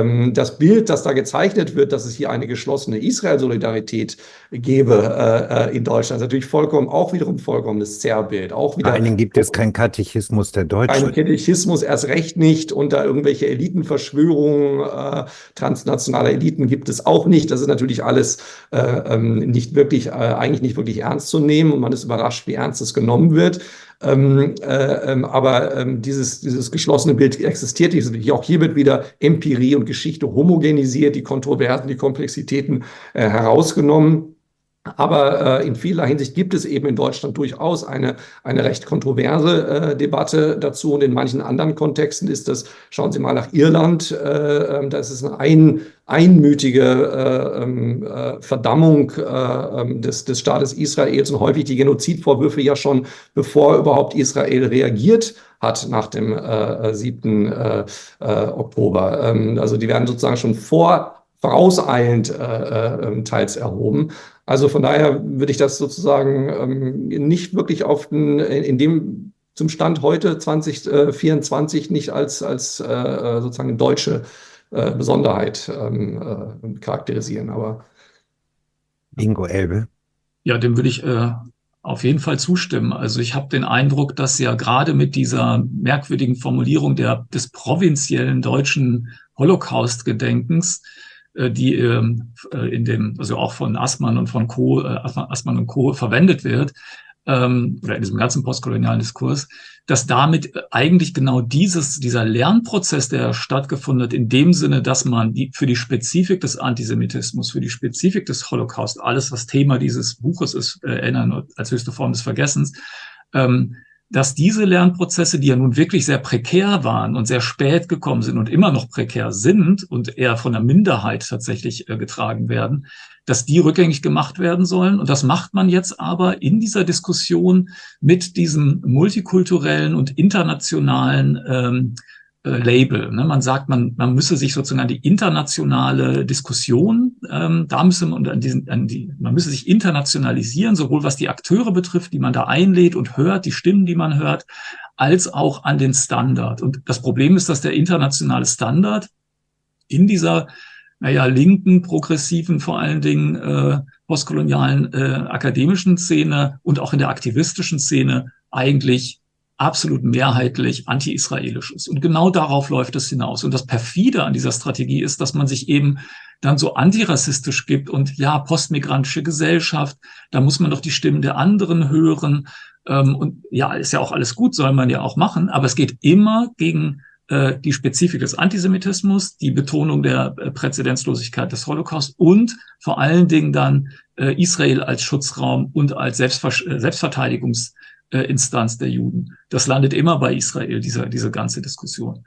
ähm, das Bild, das da gezeichnet wird, dass es hier eine geschlossene Israel-Solidarität gäbe äh, äh, in Deutschland, ist natürlich vollkommen, auch wiederum vollkommenes Zerrbild. Auch wieder,
Vor allen Dingen gibt es keinen Katechismus der Deutschen.
Kein Katechismus erst recht nicht. Unter irgendwelche Elitenverschwörungen äh, transnationaler Eliten gibt es auch nicht. Das ist natürlich alles äh, ähm, nicht wirklich, eigentlich nicht wirklich ernst zu nehmen und man ist überrascht, wie ernst es genommen wird. Ähm, äh, ähm, aber ähm, dieses, dieses geschlossene Bild existiert nicht. Auch hier wird wieder Empirie und Geschichte homogenisiert, die Kontroversen, die Komplexitäten äh, herausgenommen. Aber äh, in vieler Hinsicht gibt es eben in Deutschland durchaus eine, eine recht kontroverse äh, Debatte dazu. Und in manchen anderen Kontexten ist das, schauen Sie mal nach Irland, äh, ähm, da ist es eine ein, einmütige äh, ähm, äh, Verdammung äh, ähm, des, des Staates Israels und häufig die Genozidvorwürfe ja schon, bevor überhaupt Israel reagiert hat nach dem äh, 7. Äh, äh, Oktober. Ähm, also die werden sozusagen schon vor vorauseilend äh, äh, teils erhoben. Also von daher würde ich das sozusagen ähm, nicht wirklich auf den, in dem zum Stand heute 2024 nicht als, als äh, sozusagen deutsche äh, Besonderheit ähm, äh, charakterisieren. Aber
Ingo Elbe.
Ja, dem würde ich äh, auf jeden Fall zustimmen. Also ich habe den Eindruck, dass ja gerade mit dieser merkwürdigen Formulierung der, des provinziellen deutschen Holocaust-Gedenkens, äh, die ähm, äh, in dem, also auch von Assmann und von Co., äh, Assmann und Co. verwendet wird, ähm, oder in diesem ganzen postkolonialen Diskurs, dass damit eigentlich genau dieses, dieser Lernprozess, der stattgefunden hat, in dem Sinne, dass man die, für die Spezifik des Antisemitismus, für die Spezifik des Holocaust, alles, was Thema dieses Buches ist, äh, erinnern als höchste Form des Vergessens, ähm, dass diese Lernprozesse, die ja nun wirklich sehr prekär waren und sehr spät gekommen sind und immer noch prekär sind und eher von der Minderheit tatsächlich äh, getragen werden, dass die rückgängig gemacht werden sollen. Und das macht man jetzt aber in dieser Diskussion mit diesem multikulturellen und internationalen ähm, äh, Label. Ne? Man sagt, man, man müsse sich sozusagen an die internationale Diskussion, ähm, da müsse man an diesen, an die, man müsse sich internationalisieren, sowohl was die Akteure betrifft, die man da einlädt und hört, die Stimmen, die man hört, als auch an den Standard. Und das Problem ist, dass der internationale Standard in dieser naja, linken, progressiven, vor allen Dingen äh, postkolonialen äh, akademischen Szene und auch in der aktivistischen Szene eigentlich absolut mehrheitlich anti-israelisch ist. Und genau darauf läuft es hinaus. Und das perfide an dieser Strategie ist, dass man sich eben dann so antirassistisch gibt und ja, postmigrantische Gesellschaft, da muss man doch die Stimmen der anderen hören. Ähm, und ja, ist ja auch alles gut, soll man ja auch machen, aber es geht immer gegen äh, die Spezifik des Antisemitismus, die Betonung der äh, Präzedenzlosigkeit des Holocaust und vor allen Dingen dann äh, Israel als Schutzraum und als Selbstver äh, Selbstverteidigungsinstanz der Juden. Das landet immer bei Israel, diese, diese ganze Diskussion.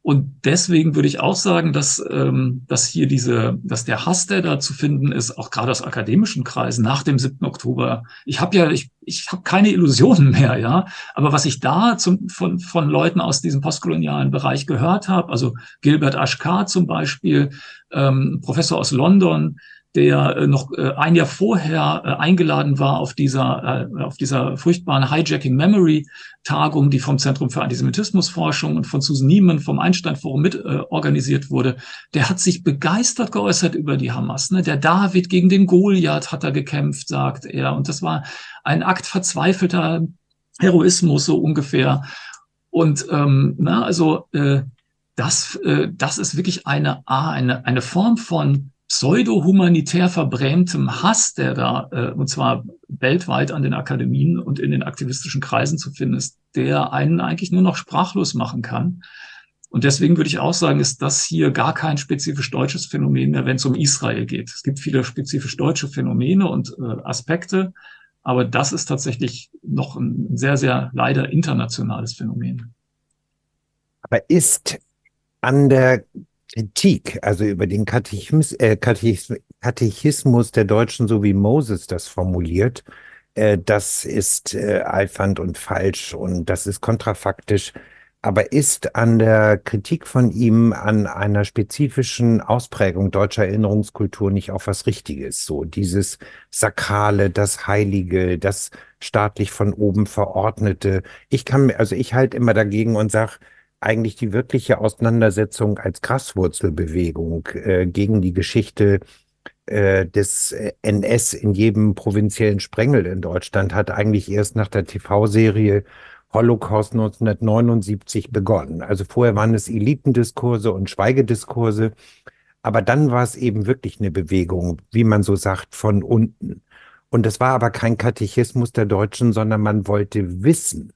Und deswegen würde ich auch sagen, dass, ähm, dass hier diese, dass der Hass, der da zu finden ist, auch gerade aus akademischen Kreisen nach dem 7. Oktober, ich habe ja, ich, ich habe keine Illusionen [laughs] mehr, ja. Aber was ich da zum, von, von Leuten aus diesem postkolonialen Bereich gehört habe, also Gilbert Ashkar zum Beispiel, ähm, Professor aus London, der äh, noch äh, ein Jahr vorher äh, eingeladen war auf dieser, auf dieser furchtbaren Hijacking Memory Tagung, die vom Zentrum für Antisemitismusforschung und von Susan Niemann vom Einstein Forum mit organisiert wurde. Der hat sich begeistert geäußert über die Hamas. Ne? Der David gegen den Goliath hat er gekämpft, sagt er. Und das war ein Akt verzweifelter Heroismus so ungefähr. Und ähm, na, also äh, das, äh, das ist wirklich eine, eine, eine Form von pseudo-humanitär verbrämtem Hass, der da, äh, und zwar weltweit an den Akademien und in den aktivistischen Kreisen zu finden ist, der einen eigentlich nur noch sprachlos machen kann. Und deswegen würde ich auch sagen, ist das hier gar kein spezifisch deutsches Phänomen mehr, wenn es um Israel geht. Es gibt viele spezifisch deutsche Phänomene und äh, Aspekte, aber das ist tatsächlich noch ein sehr, sehr leider internationales Phänomen.
Aber ist an der Kritik, also über den Katechismus, äh, Katechismus der Deutschen, so wie Moses das formuliert, äh, das ist äh, alfand und falsch und das ist kontrafaktisch. Aber ist an der Kritik von ihm an einer spezifischen Ausprägung deutscher Erinnerungskultur nicht auch was Richtiges? So dieses Sakrale, das Heilige, das staatlich von oben Verordnete. Ich kann, also ich halte immer dagegen und sage, eigentlich die wirkliche Auseinandersetzung als Graswurzelbewegung äh, gegen die Geschichte äh, des äh, NS in jedem provinziellen Sprengel in Deutschland hat eigentlich erst nach der TV-Serie Holocaust 1979 begonnen. Also vorher waren es Elitendiskurse und Schweigediskurse, aber dann war es eben wirklich eine Bewegung, wie man so sagt, von unten. Und es war aber kein Katechismus der Deutschen, sondern man wollte wissen,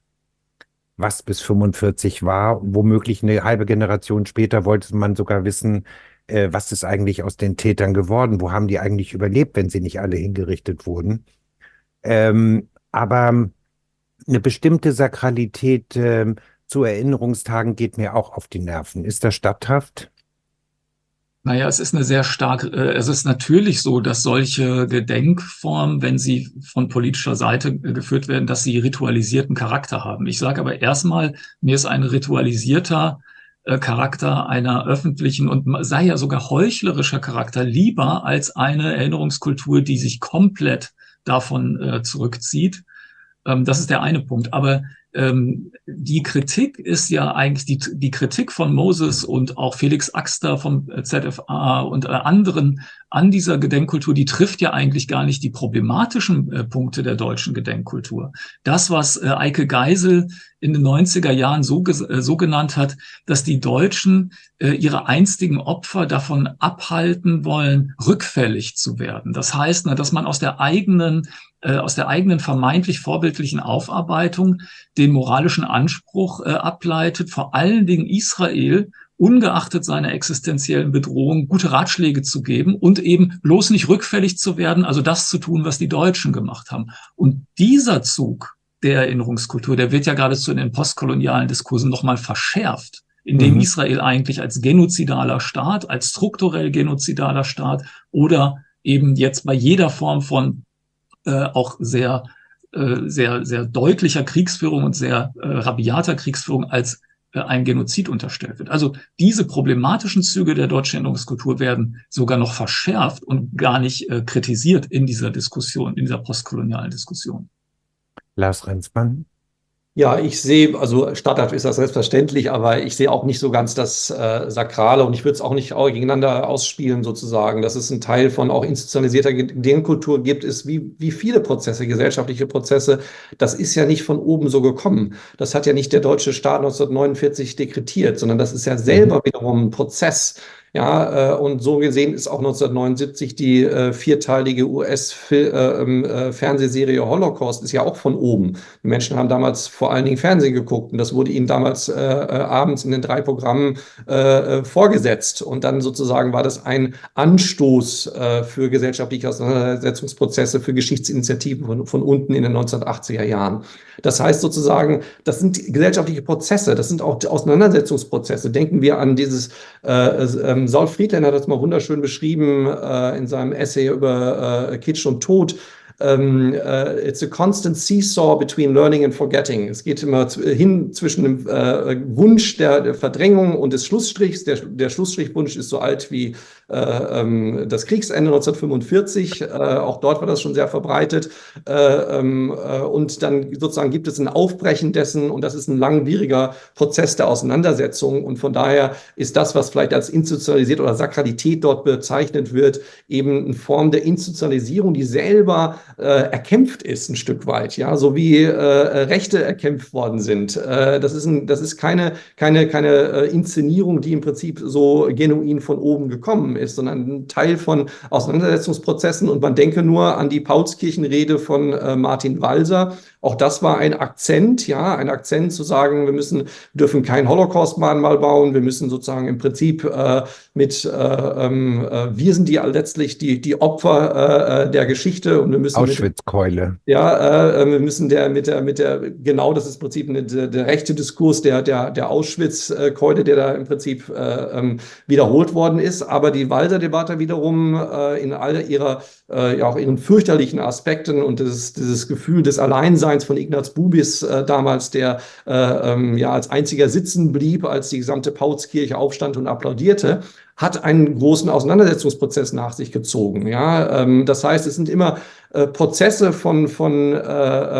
was bis 45 war. Womöglich eine halbe Generation später wollte man sogar wissen, äh, was ist eigentlich aus den Tätern geworden? Wo haben die eigentlich überlebt, wenn sie nicht alle hingerichtet wurden? Ähm, aber eine bestimmte Sakralität äh, zu Erinnerungstagen geht mir auch auf die Nerven. Ist das statthaft?
Naja, es ist eine sehr stark, äh, es ist natürlich so, dass solche Gedenkformen, wenn sie von politischer Seite äh, geführt werden, dass sie ritualisierten Charakter haben. Ich sage aber erstmal, mir ist ein ritualisierter äh, Charakter einer öffentlichen und sei ja sogar heuchlerischer Charakter lieber als eine Erinnerungskultur, die sich komplett davon äh, zurückzieht. Ähm, das ist der eine Punkt. Aber ähm, die Kritik ist ja eigentlich die, die Kritik von Moses und auch Felix Axter vom ZFA und äh, anderen an dieser Gedenkkultur, die trifft ja eigentlich gar nicht die problematischen äh, Punkte der deutschen Gedenkkultur. Das, was äh, Eike Geisel in den 90er Jahren so, äh, so genannt hat, dass die Deutschen äh, ihre einstigen Opfer davon abhalten wollen, rückfällig zu werden. Das heißt, na, dass man aus der eigenen äh, aus der eigenen vermeintlich vorbildlichen Aufarbeitung den moralischen Anspruch äh, ableitet, vor allen Dingen Israel ungeachtet seiner existenziellen Bedrohung gute Ratschläge zu geben und eben bloß nicht rückfällig zu werden, also das zu tun, was die Deutschen gemacht haben. Und dieser Zug der Erinnerungskultur, der wird ja geradezu in den postkolonialen Diskursen nochmal verschärft, indem mhm. Israel eigentlich als genozidaler Staat, als strukturell genozidaler Staat oder eben jetzt bei jeder Form von äh, auch sehr, äh, sehr, sehr deutlicher Kriegsführung und sehr äh, rabiater Kriegsführung als äh, ein Genozid unterstellt wird. Also diese problematischen Züge der deutschen Erinnerungskultur werden sogar noch verschärft und gar nicht äh, kritisiert in dieser Diskussion, in dieser postkolonialen Diskussion.
Lars Renzmann.
Ja, ich sehe, also Stadtart ist das selbstverständlich, aber ich sehe auch nicht so ganz das äh, Sakrale und ich würde es auch nicht auch gegeneinander ausspielen sozusagen, dass es ein Teil von auch institutionalisierter Ideenkultur gibt, ist wie, wie viele Prozesse, gesellschaftliche Prozesse, das ist ja nicht von oben so gekommen. Das hat ja nicht der deutsche Staat 1949 dekretiert, sondern das ist ja selber mhm. wiederum ein Prozess, ja, äh, und so gesehen ist auch 1979 die äh, vierteilige US-Fernsehserie äh, ähm, äh, Holocaust ist ja auch von oben. Die Menschen haben damals vor allen Dingen Fernsehen geguckt und das wurde ihnen damals äh, äh, abends in den drei Programmen vorgesetzt. Und dann sozusagen war das ein Anstoß für gesellschaftliche Auseinandersetzungsprozesse, für Geschichtsinitiativen von, von unten in den 1980er Jahren. Das heißt sozusagen, das sind gesellschaftliche Prozesse, das sind auch Auseinandersetzungsprozesse. Denken wir an dieses ähm, Saul Friedländer hat das mal wunderschön beschrieben äh, in seinem Essay über äh, Kitsch und Tod ähm, uh, it's a constant seesaw between learning and forgetting. Es geht immer hin zwischen dem äh, Wunsch der, der, Verdrängung und des Schlussstrichs. Der, der Schlussstrichwunsch ist so alt wie äh, ähm, das Kriegsende 1945. Äh, auch dort war das schon sehr verbreitet. Äh, ähm, äh, und dann sozusagen gibt es ein Aufbrechen dessen und das ist ein langwieriger Prozess der Auseinandersetzung. Und von daher ist das, was vielleicht als institutionalisiert oder Sakralität dort bezeichnet wird, eben eine Form der Institutionalisierung, die selber äh, erkämpft ist, ein Stück weit, ja, so wie äh, Rechte erkämpft worden sind. Äh, das ist, ein, das ist keine, keine, keine äh, Inszenierung, die im Prinzip so genuin von oben gekommen ist, sondern ein Teil von Auseinandersetzungsprozessen. Und man denke nur an die Paulskirchenrede von äh, Martin Walser, auch das war ein Akzent, ja, ein Akzent zu sagen, wir müssen, dürfen kein Holocaust-Mahnmal bauen, wir müssen sozusagen im Prinzip äh, mit, äh, ähm, äh, wir sind die letztlich die, die Opfer äh, äh, der Geschichte und wir müssen.
Auschwitz-Keule.
Ja, äh, wir müssen der, mit der, mit der, genau, das ist im Prinzip eine, der, der rechte Diskurs der, der, der Auschwitz-Keule, der da im Prinzip ähm, wiederholt worden ist. Aber die Walser-Debatte wiederum in all ihrer, ja auch ihren fürchterlichen Aspekten und das, dieses Gefühl des Alleinseins von Ignaz Bubis äh, damals, der äh, ähm, ja als einziger sitzen blieb, als die gesamte Paulskirche aufstand und applaudierte hat einen großen Auseinandersetzungsprozess nach sich gezogen. Ja, ähm, das heißt, es sind immer äh, Prozesse von, von äh,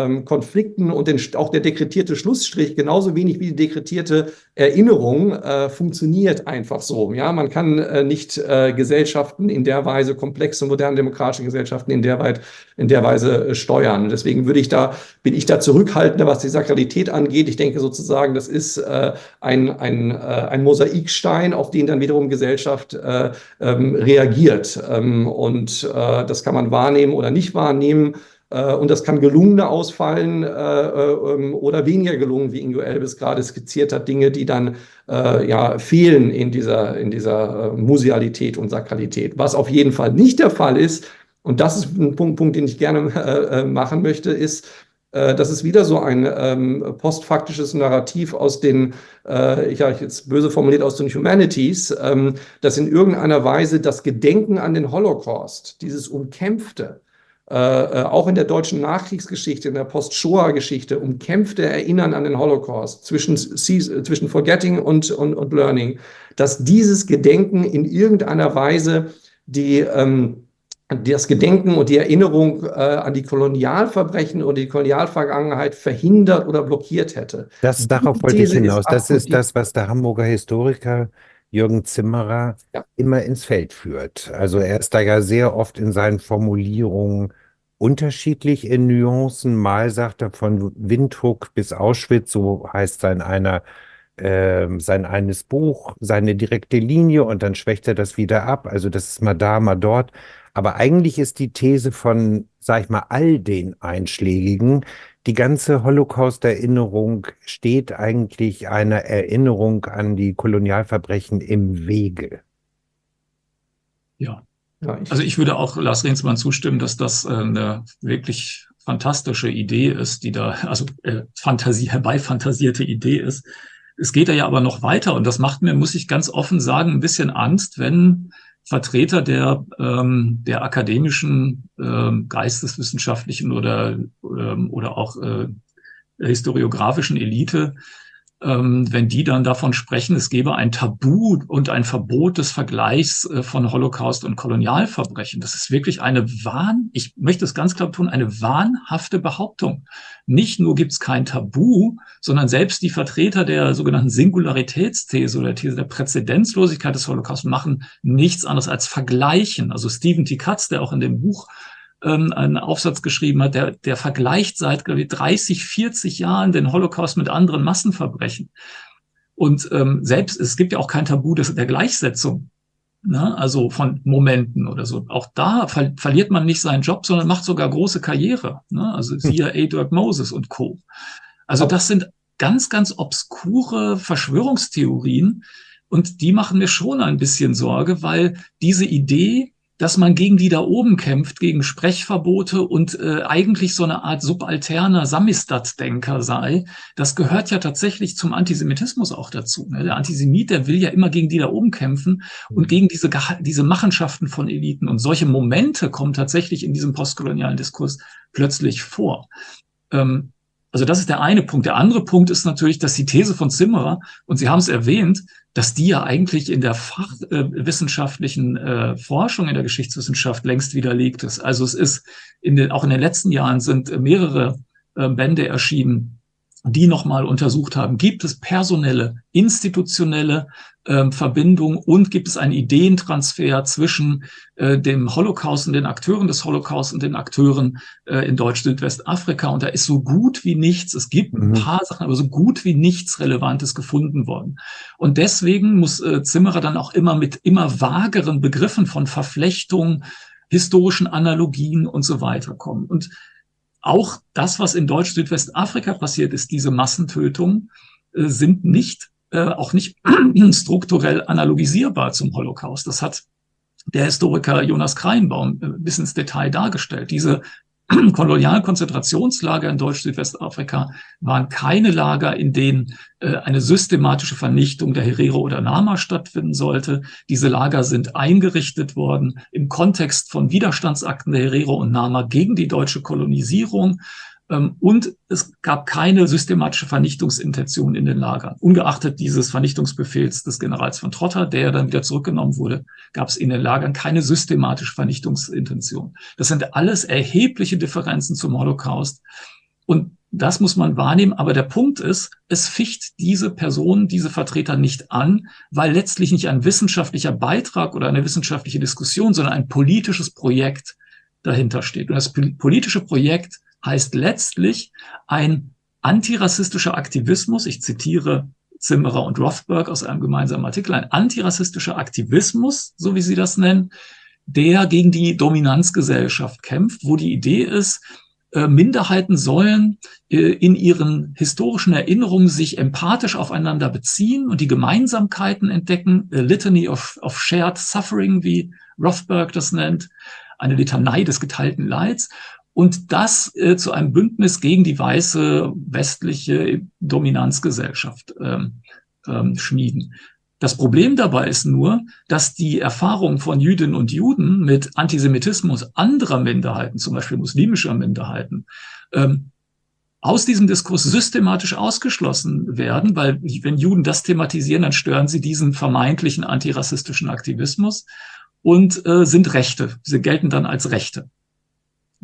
ähm, Konflikten und den, auch der dekretierte Schlussstrich, genauso wenig wie die dekretierte Erinnerung, äh, funktioniert einfach so. Ja, man kann äh, nicht äh, Gesellschaften in der Weise, komplexe, moderne demokratische Gesellschaften in der, weit, in der Weise äh, steuern. Deswegen würde ich da, bin ich da zurückhaltender, was die Sakralität angeht. Ich denke sozusagen, das ist äh, ein, ein, äh, ein Mosaikstein, auf den dann wiederum Gesellschaft äh, ähm, reagiert. Ähm, und äh, das kann man wahrnehmen oder nicht wahrnehmen wahrnehmen. Äh, und das kann gelungener ausfallen äh, äh, ähm, oder weniger gelungen, wie Ingo Elbes gerade skizziert hat, Dinge, die dann ja, fehlen in dieser, in dieser Musealität und Sakralität. Was auf jeden Fall nicht der Fall ist, und das ist ein Punkt, Punkt den ich gerne [laughs] machen möchte, ist, das ist wieder so ein ähm, postfaktisches Narrativ aus den, äh, ich habe jetzt böse formuliert, aus den Humanities, ähm, dass in irgendeiner Weise das Gedenken an den Holocaust, dieses Umkämpfte, äh, äh, auch in der deutschen Nachkriegsgeschichte, in der Post-Shoah-Geschichte, umkämpfte Erinnern an den Holocaust zwischen, zwischen Forgetting und, und, und Learning, dass dieses Gedenken in irgendeiner Weise die, ähm, das Gedenken und die Erinnerung äh, an die Kolonialverbrechen oder die Kolonialvergangenheit verhindert oder blockiert hätte.
Das, darauf wollte ich hinaus. das ist das, was der Hamburger Historiker Jürgen Zimmerer ja. immer ins Feld führt. Also er ist da ja sehr oft in seinen Formulierungen unterschiedlich in Nuancen. Mal sagt er von Windhoek bis Auschwitz, so heißt sein einer äh, sein eines Buch, seine direkte Linie und dann schwächt er das wieder ab. Also das ist mal da, mal dort. Aber eigentlich ist die These von, sag ich mal, all den Einschlägigen, die ganze Holocaust-Erinnerung steht eigentlich einer Erinnerung an die Kolonialverbrechen im Wege.
Ja. Also ich würde auch Lars Rehnsmann zustimmen, dass das äh, eine wirklich fantastische Idee ist, die da, also äh, Fantasie, herbeifantasierte Idee ist. Es geht ja aber noch weiter und das macht mir, muss ich ganz offen sagen, ein bisschen Angst, wenn Vertreter der, ähm, der akademischen, ähm, geisteswissenschaftlichen oder, ähm, oder auch äh, historiografischen Elite wenn die dann davon sprechen, es gebe ein Tabu und ein Verbot des Vergleichs äh, von Holocaust und Kolonialverbrechen. Das ist wirklich eine Wahn, ich möchte es ganz klar tun, eine wahnhafte Behauptung. Nicht nur gibt es kein Tabu, sondern selbst die Vertreter der sogenannten Singularitätsthese oder der These der Präzedenzlosigkeit des Holocaust machen nichts anderes als vergleichen. Also Stephen T. Katz, der auch in dem Buch ähm, einen Aufsatz geschrieben hat, der, der vergleicht seit glaube ich, 30, 40 Jahren den Holocaust mit anderen Massenverbrechen. Und ähm, selbst, es gibt ja auch kein Tabu des, der Gleichsetzung, ne? also von Momenten oder so. Auch da ver verliert man nicht seinen Job, sondern macht sogar große Karriere. Ne? Also siehe A. Dirk Moses und Co. Also das sind ganz, ganz obskure Verschwörungstheorien und die machen mir schon ein bisschen Sorge, weil diese Idee, dass man gegen die da oben kämpft, gegen Sprechverbote und äh, eigentlich so eine Art subalterner Samistat-Denker sei, das gehört ja tatsächlich zum Antisemitismus auch dazu. Ne? Der Antisemit, der will ja immer gegen die da oben kämpfen und gegen diese, diese Machenschaften von Eliten. Und solche Momente kommen tatsächlich in diesem postkolonialen Diskurs plötzlich vor. Ähm, also das ist der eine Punkt. Der andere Punkt ist natürlich, dass die These von Zimmerer, und Sie haben es erwähnt, dass die ja eigentlich in der fachwissenschaftlichen äh, Forschung in der Geschichtswissenschaft längst widerlegt ist. Also es ist in den, auch in den letzten Jahren sind mehrere äh, Bände erschienen, die nochmal untersucht haben, gibt es personelle, institutionelle ähm, Verbindung und gibt es einen Ideentransfer zwischen äh, dem Holocaust und den Akteuren des Holocaust und den Akteuren äh, in Deutsch-Südwestafrika. Und da ist so gut wie nichts, es gibt ein mhm. paar Sachen, aber so gut wie nichts Relevantes gefunden worden. Und deswegen muss äh, Zimmerer dann auch immer mit immer vageren Begriffen von Verflechtung, historischen Analogien und so weiter kommen. Und auch das, was in Deutsch-Südwestafrika passiert ist, diese Massentötungen, äh, sind nicht äh, auch nicht [clears throat] strukturell analogisierbar zum Holocaust. Das hat der Historiker Jonas Kreinbaum äh, bis ins Detail dargestellt. Diese [clears throat] Kolonialkonzentrationslager in Deutsch-Südwestafrika waren keine Lager, in denen äh, eine systematische Vernichtung der Herero oder Nama stattfinden sollte. Diese Lager sind eingerichtet worden im Kontext von Widerstandsakten der Herero und Nama gegen die deutsche Kolonisierung. Ähm, und es gab keine systematische Vernichtungsintention in den Lagern. Ungeachtet dieses Vernichtungsbefehls des Generals von Trotter, der dann wieder zurückgenommen wurde, gab es in den Lagern keine systematische Vernichtungsintention. Das sind alles erhebliche Differenzen zum Holocaust. Und das muss man wahrnehmen. Aber der Punkt ist, es ficht diese Personen, diese Vertreter nicht an, weil letztlich nicht ein wissenschaftlicher Beitrag oder eine wissenschaftliche Diskussion, sondern ein politisches Projekt dahinter steht. Und das politische Projekt heißt letztlich ein antirassistischer Aktivismus, ich zitiere Zimmerer und Rothberg aus einem gemeinsamen Artikel, ein antirassistischer Aktivismus, so wie sie das nennen, der gegen die Dominanzgesellschaft kämpft, wo die Idee ist, äh, Minderheiten sollen äh, in ihren historischen Erinnerungen sich empathisch aufeinander beziehen und die Gemeinsamkeiten entdecken, a litany of, of shared suffering, wie Rothberg das nennt, eine Litanei des geteilten Leids und das äh, zu einem Bündnis gegen die weiße westliche Dominanzgesellschaft ähm, ähm, schmieden. Das Problem dabei ist nur, dass die Erfahrung von Jüdinnen und Juden mit Antisemitismus anderer Minderheiten, zum Beispiel muslimischer Minderheiten, ähm, aus diesem Diskurs systematisch ausgeschlossen werden, weil wenn Juden das thematisieren, dann stören sie diesen vermeintlichen antirassistischen Aktivismus. und äh, sind Rechte. Sie gelten dann als Rechte.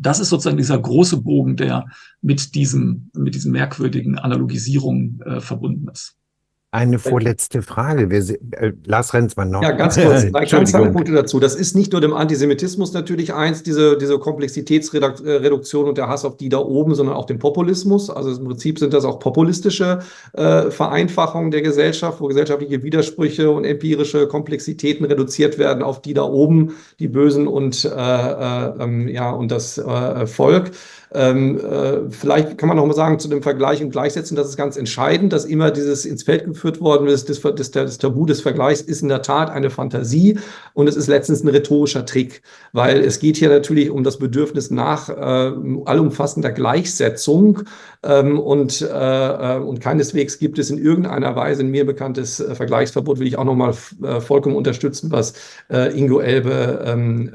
Das ist sozusagen dieser große Bogen, der mit diesem, mit diesen merkwürdigen Analogisierungen äh, verbunden ist.
Eine vorletzte Frage. Wir, äh, Lars Renzmann noch.
Ja, ganz kurz, drei ganz kleine Punkte dazu. Das ist nicht nur dem Antisemitismus natürlich eins, diese, diese Komplexitätsreduktion und der Hass auf die da oben, sondern auch dem Populismus. Also im Prinzip sind das auch populistische äh, Vereinfachungen der Gesellschaft, wo gesellschaftliche Widersprüche und empirische Komplexitäten reduziert werden auf die da oben, die Bösen und, äh, äh, ähm, ja, und das äh, Volk. Ähm, äh, vielleicht kann man noch mal sagen zu dem Vergleich und Gleichsetzen, das ist ganz entscheidend, dass immer dieses ins Feld geführt worden ist, das, das, das Tabu des Vergleichs ist in der Tat eine Fantasie und es ist letztens ein rhetorischer Trick, weil es geht hier natürlich um das Bedürfnis nach äh, allumfassender Gleichsetzung ähm, und, äh, äh und keineswegs gibt es in irgendeiner Weise ein mir bekanntes äh, Vergleichsverbot, will ich auch noch mal äh, vollkommen unterstützen, was Ingo Elbe ähm,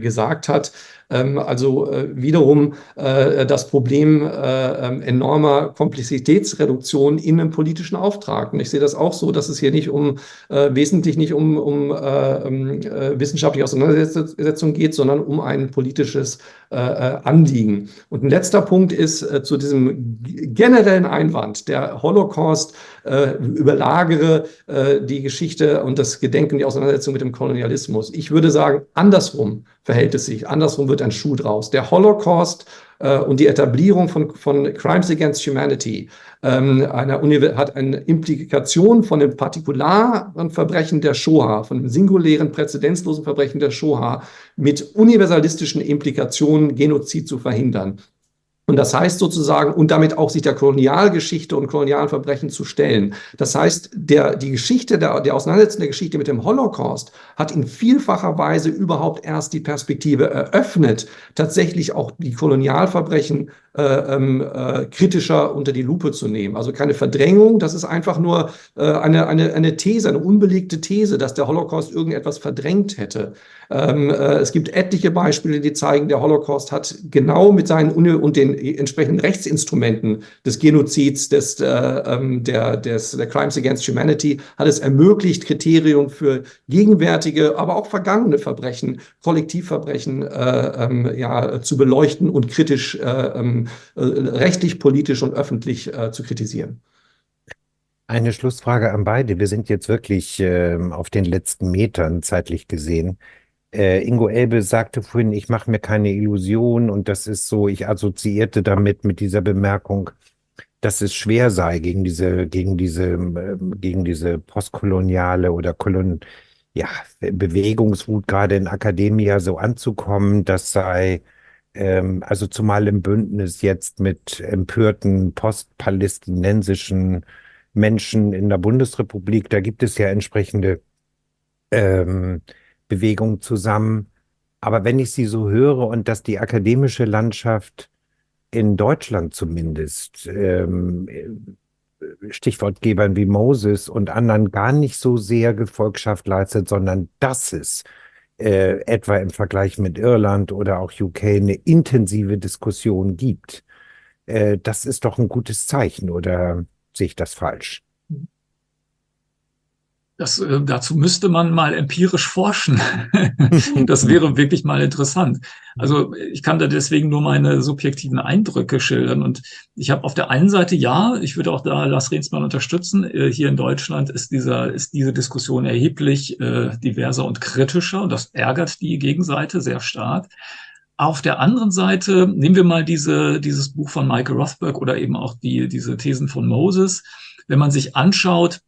gesagt hat. Ähm, also äh, wiederum äh, das Problem äh, ähm, enormer Komplexitätsreduktion in einem politischen Auftrag. Und ich sehe das auch so, dass es hier nicht um wesentlich nicht um, um ähm, wissenschaftliche Auseinandersetzung geht, sondern um ein politisches Anliegen. Und ein letzter Punkt ist zu diesem generellen Einwand, der Holocaust überlagere die Geschichte und das Gedenken, die Auseinandersetzung mit dem Kolonialismus. Ich würde sagen, andersrum verhält es sich. Andersrum wird ein Schuh draus. Der Holocaust äh, und die Etablierung von, von Crimes Against Humanity ähm, einer hat eine Implikation von dem partikularen Verbrechen der Shoah, von dem singulären, präzedenzlosen Verbrechen der Shoah mit universalistischen Implikationen Genozid zu verhindern. Und das heißt sozusagen, und damit auch sich der Kolonialgeschichte und kolonialen Verbrechen zu stellen. Das heißt, der, die Geschichte, der, der Auseinandersetzung der Geschichte mit dem Holocaust hat in vielfacher Weise überhaupt erst die Perspektive eröffnet, tatsächlich auch die Kolonialverbrechen äh, ähm, äh, kritischer unter die Lupe zu nehmen. Also keine Verdrängung, das ist einfach nur äh, eine, eine, eine These, eine unbelegte These, dass der Holocaust irgendetwas verdrängt hätte. Ähm, äh, es gibt etliche Beispiele, die zeigen, der Holocaust hat genau mit seinen Uni und den entsprechenden Rechtsinstrumenten des Genozids, des, äh, ähm, der, des der Crimes Against Humanity, hat es ermöglicht, Kriterien für gegenwärtige, aber auch vergangene Verbrechen, Kollektivverbrechen äh, ähm, ja, zu beleuchten und kritisch äh, ähm, äh, rechtlich, politisch und öffentlich äh, zu kritisieren.
Eine Schlussfrage an beide. Wir sind jetzt wirklich äh, auf den letzten Metern zeitlich gesehen. Äh, Ingo Elbe sagte vorhin, ich mache mir keine Illusion und das ist so, ich assoziierte damit mit dieser Bemerkung, dass es schwer sei, gegen diese, gegen diese, äh, gegen diese postkoloniale oder Kolon, ja, Bewegungswut gerade in Akademia so anzukommen, das sei ähm, also zumal im Bündnis jetzt mit empörten postpalästinensischen Menschen in der Bundesrepublik, da gibt es ja entsprechende ähm, Bewegungen zusammen. Aber wenn ich sie so höre und dass die akademische Landschaft in Deutschland zumindest, ähm, Stichwortgebern wie Moses und anderen gar nicht so sehr Gefolgschaft leistet, sondern dass es äh, etwa im Vergleich mit Irland oder auch UK eine intensive Diskussion gibt. Äh, das ist doch ein gutes Zeichen, oder sehe ich das falsch?
Das, äh, dazu müsste man mal empirisch forschen. [laughs] das wäre wirklich mal interessant. Also ich kann da deswegen nur meine subjektiven Eindrücke schildern. Und ich habe auf der einen Seite ja, ich würde auch da Lars Rehnsmann unterstützen. Äh, hier in Deutschland ist dieser ist diese Diskussion erheblich äh, diverser und kritischer. Und das ärgert die Gegenseite sehr stark. Auf der anderen Seite nehmen wir mal diese, dieses Buch von Michael Rothberg oder eben auch die, diese Thesen von Moses. Wenn man sich anschaut,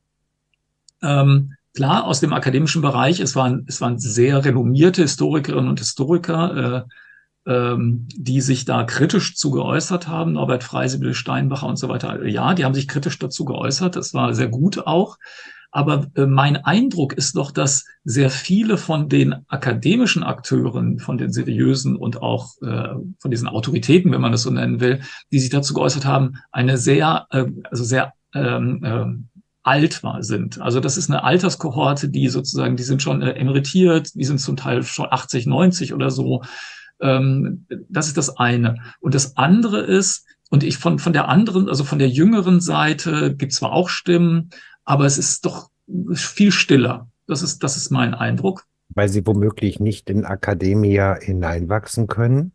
ähm, klar, aus dem akademischen Bereich, es waren, es waren sehr renommierte Historikerinnen und Historiker, äh, ähm, die sich da kritisch zu geäußert haben, Norbert Freisiebel, Steinbacher und so weiter. Ja, die haben sich kritisch dazu geäußert, das war sehr gut auch. Aber äh, mein Eindruck ist doch, dass sehr viele von den akademischen Akteuren, von den seriösen und auch äh, von diesen Autoritäten, wenn man das so nennen will, die sich dazu geäußert haben, eine sehr, äh, also sehr ähm, äh, alt war, sind. Also das ist eine Alterskohorte, die sozusagen, die sind schon äh, emeritiert, die sind zum Teil schon 80, 90 oder so. Ähm, das ist das eine. Und das andere ist, und ich von, von der anderen, also von der jüngeren Seite gibt zwar auch Stimmen, aber es ist doch viel stiller. Das ist, das ist mein Eindruck.
Weil sie womöglich nicht in Akademia hineinwachsen können?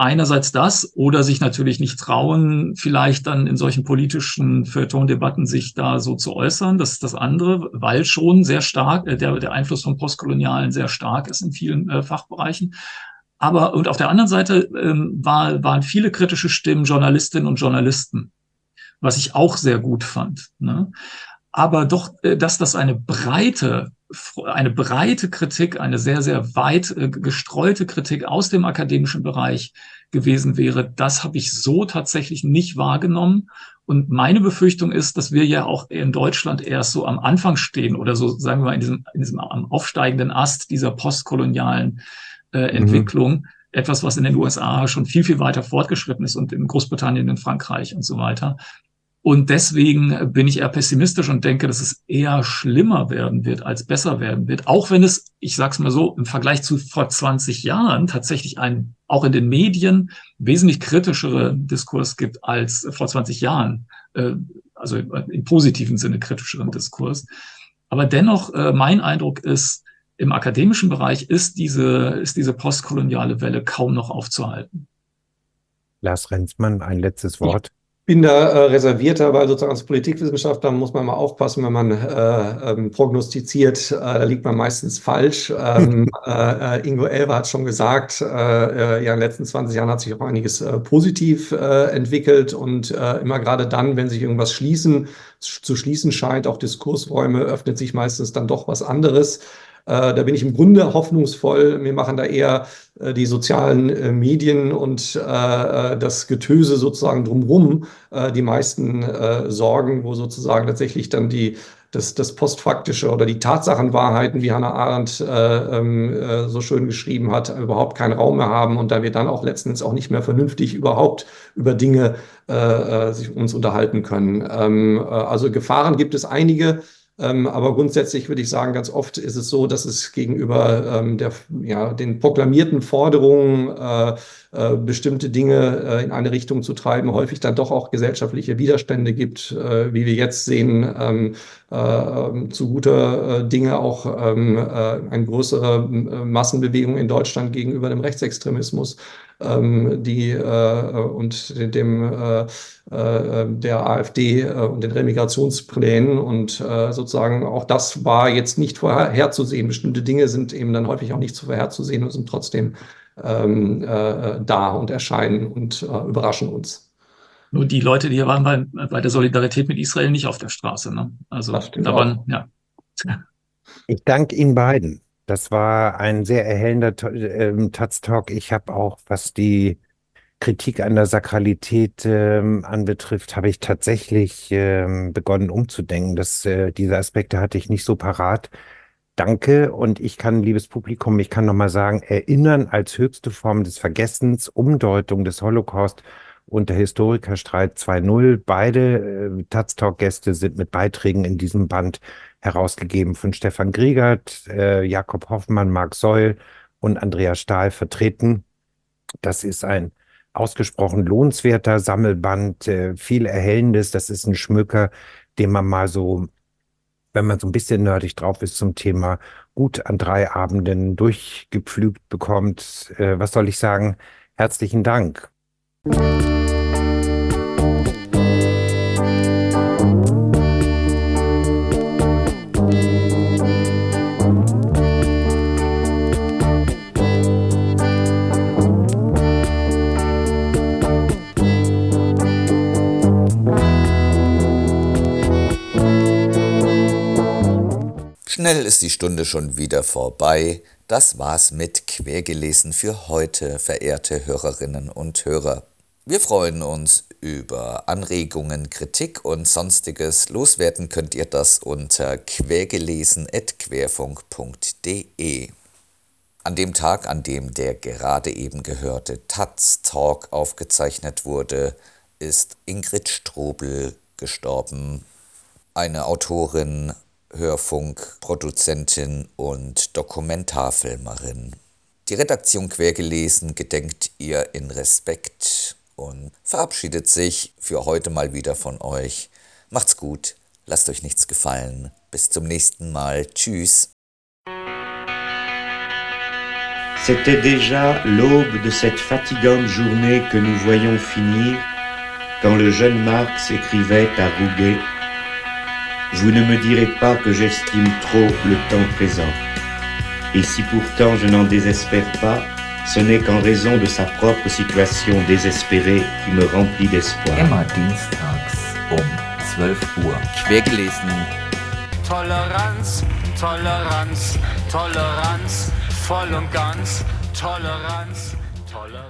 Einerseits das oder sich natürlich nicht trauen, vielleicht dann in solchen politischen Feuilleton-Debatten sich da so zu äußern. Das ist das andere, weil schon sehr stark, äh, der, der Einfluss von Postkolonialen sehr stark ist in vielen äh, Fachbereichen. Aber und auf der anderen Seite ähm, war, waren viele kritische Stimmen Journalistinnen und Journalisten, was ich auch sehr gut fand. Ne? Aber doch, äh, dass das eine breite eine breite Kritik, eine sehr, sehr weit äh, gestreute Kritik aus dem akademischen Bereich gewesen wäre, das habe ich so tatsächlich nicht wahrgenommen. Und meine Befürchtung ist, dass wir ja auch in Deutschland erst so am Anfang stehen oder so, sagen wir mal, in diesem, in diesem am aufsteigenden Ast dieser postkolonialen äh, mhm. Entwicklung. Mhm. Etwas, was in den USA schon viel, viel weiter fortgeschritten ist und in Großbritannien, in Frankreich und so weiter. Und deswegen bin ich eher pessimistisch und denke, dass es eher schlimmer werden wird, als besser werden wird. Auch wenn es, ich sag's mal so, im Vergleich zu vor 20 Jahren tatsächlich einen, auch in den Medien, wesentlich kritischeren Diskurs gibt als vor 20 Jahren. Äh, also im positiven Sinne kritischeren Diskurs. Aber dennoch, äh, mein Eindruck ist, im akademischen Bereich ist diese, ist diese postkoloniale Welle kaum noch aufzuhalten.
Lars Renzmann, ein letztes Wort
bin da äh, reservierter, weil sozusagen als Politikwissenschaftler muss man mal aufpassen, wenn man äh, ähm, prognostiziert, äh, da liegt man meistens falsch. Ähm, [laughs] äh, äh, Ingo Elber hat schon gesagt, äh, ja, in den letzten 20 Jahren hat sich auch einiges positiv entwickelt und immer gerade dann, wenn sich irgendwas schließen, zu schließen scheint, auch Diskursräume, öffnet sich meistens dann doch was anderes. Äh, da bin ich im Grunde hoffnungsvoll. Mir machen da eher äh, die sozialen äh, Medien und das Getöse sozusagen drumherum die meisten Sorgen, wo sozusagen tatsächlich dann die das, das Postfaktische oder die Tatsachenwahrheiten, wie Hannah Arendt äh, äh, so schön geschrieben hat, überhaupt keinen Raum mehr haben und da wir dann auch letztens auch nicht mehr vernünftig überhaupt über Dinge äh, sich uns unterhalten können. Ähm, also Gefahren gibt es einige. Ähm, aber grundsätzlich würde ich sagen, ganz oft ist es so, dass es gegenüber ähm, der, ja, den proklamierten Forderungen, äh, äh, bestimmte Dinge äh, in eine Richtung zu treiben, häufig dann doch auch gesellschaftliche Widerstände gibt, äh, wie wir jetzt sehen, ähm, äh, ähm, zu guter äh, Dinge auch ähm, eine größere Massenbewegung in Deutschland gegenüber dem Rechtsextremismus ähm, die äh, und dem äh, äh, der AfD äh, und den Remigrationsplänen und äh, sozusagen auch das war jetzt nicht vorherzusehen. Bestimmte Dinge sind eben dann häufig auch nicht zu vorherzusehen und sind trotzdem ähm, äh, da und erscheinen und überraschen uns.
Nur die Leute, die hier waren bei, bei der Solidarität mit Israel nicht auf der Straße. Ne? Also da waren, ja.
Ich danke Ihnen beiden. Das war ein sehr erhellender ähm, Taz-Talk. Ich habe auch, was die Kritik an der Sakralität ähm, anbetrifft, habe ich tatsächlich ähm, begonnen umzudenken. Das, äh, diese Aspekte hatte ich nicht so parat. Danke und ich kann, liebes Publikum, ich kann nochmal sagen, erinnern als höchste Form des Vergessens, Umdeutung des Holocaust und der Historikerstreit 2.0. Beide äh, Taz-Talk-Gäste sind mit Beiträgen in diesem Band herausgegeben von Stefan Griegert, äh, Jakob Hoffmann, Marc Seul und Andreas Stahl vertreten. Das ist ein ausgesprochen lohnenswerter Sammelband, äh, viel Erhellendes. Das ist ein Schmücker, den man mal so, wenn man so ein bisschen nerdig drauf ist zum Thema, gut an drei Abenden durchgepflügt bekommt. Äh, was soll ich sagen? Herzlichen Dank.
Schnell ist die Stunde schon wieder vorbei. Das war's mit Quergelesen für heute, verehrte Hörerinnen und Hörer. Wir freuen uns über Anregungen, Kritik und sonstiges. Loswerden könnt ihr das unter quergelesen.querfunk.de. An dem Tag, an dem der gerade eben gehörte Taz Talk aufgezeichnet wurde, ist Ingrid Strobel gestorben. Eine Autorin Hörfunkproduzentin und Dokumentarfilmerin. Die Redaktion Quergelesen gedenkt ihr in Respekt und verabschiedet sich für heute mal wieder von euch. Macht's gut, lasst euch nichts gefallen. Bis zum nächsten Mal. Tschüss.
C'était déjà l'aube de cette fatigante journée que nous voyons finir quand le jeune Marx écrivait à Rouget Vous ne me direz pas que j'estime trop le temps présent. Et si pourtant je n'en désespère pas, ce n'est qu'en raison de sa propre situation désespérée qui me remplit d'espoir.
Immer dienstags um 12 Uhr.
Quergelesen.
Toleranz, Toleranz, Toleranz, voll und ganz, Toleranz, Toleranz.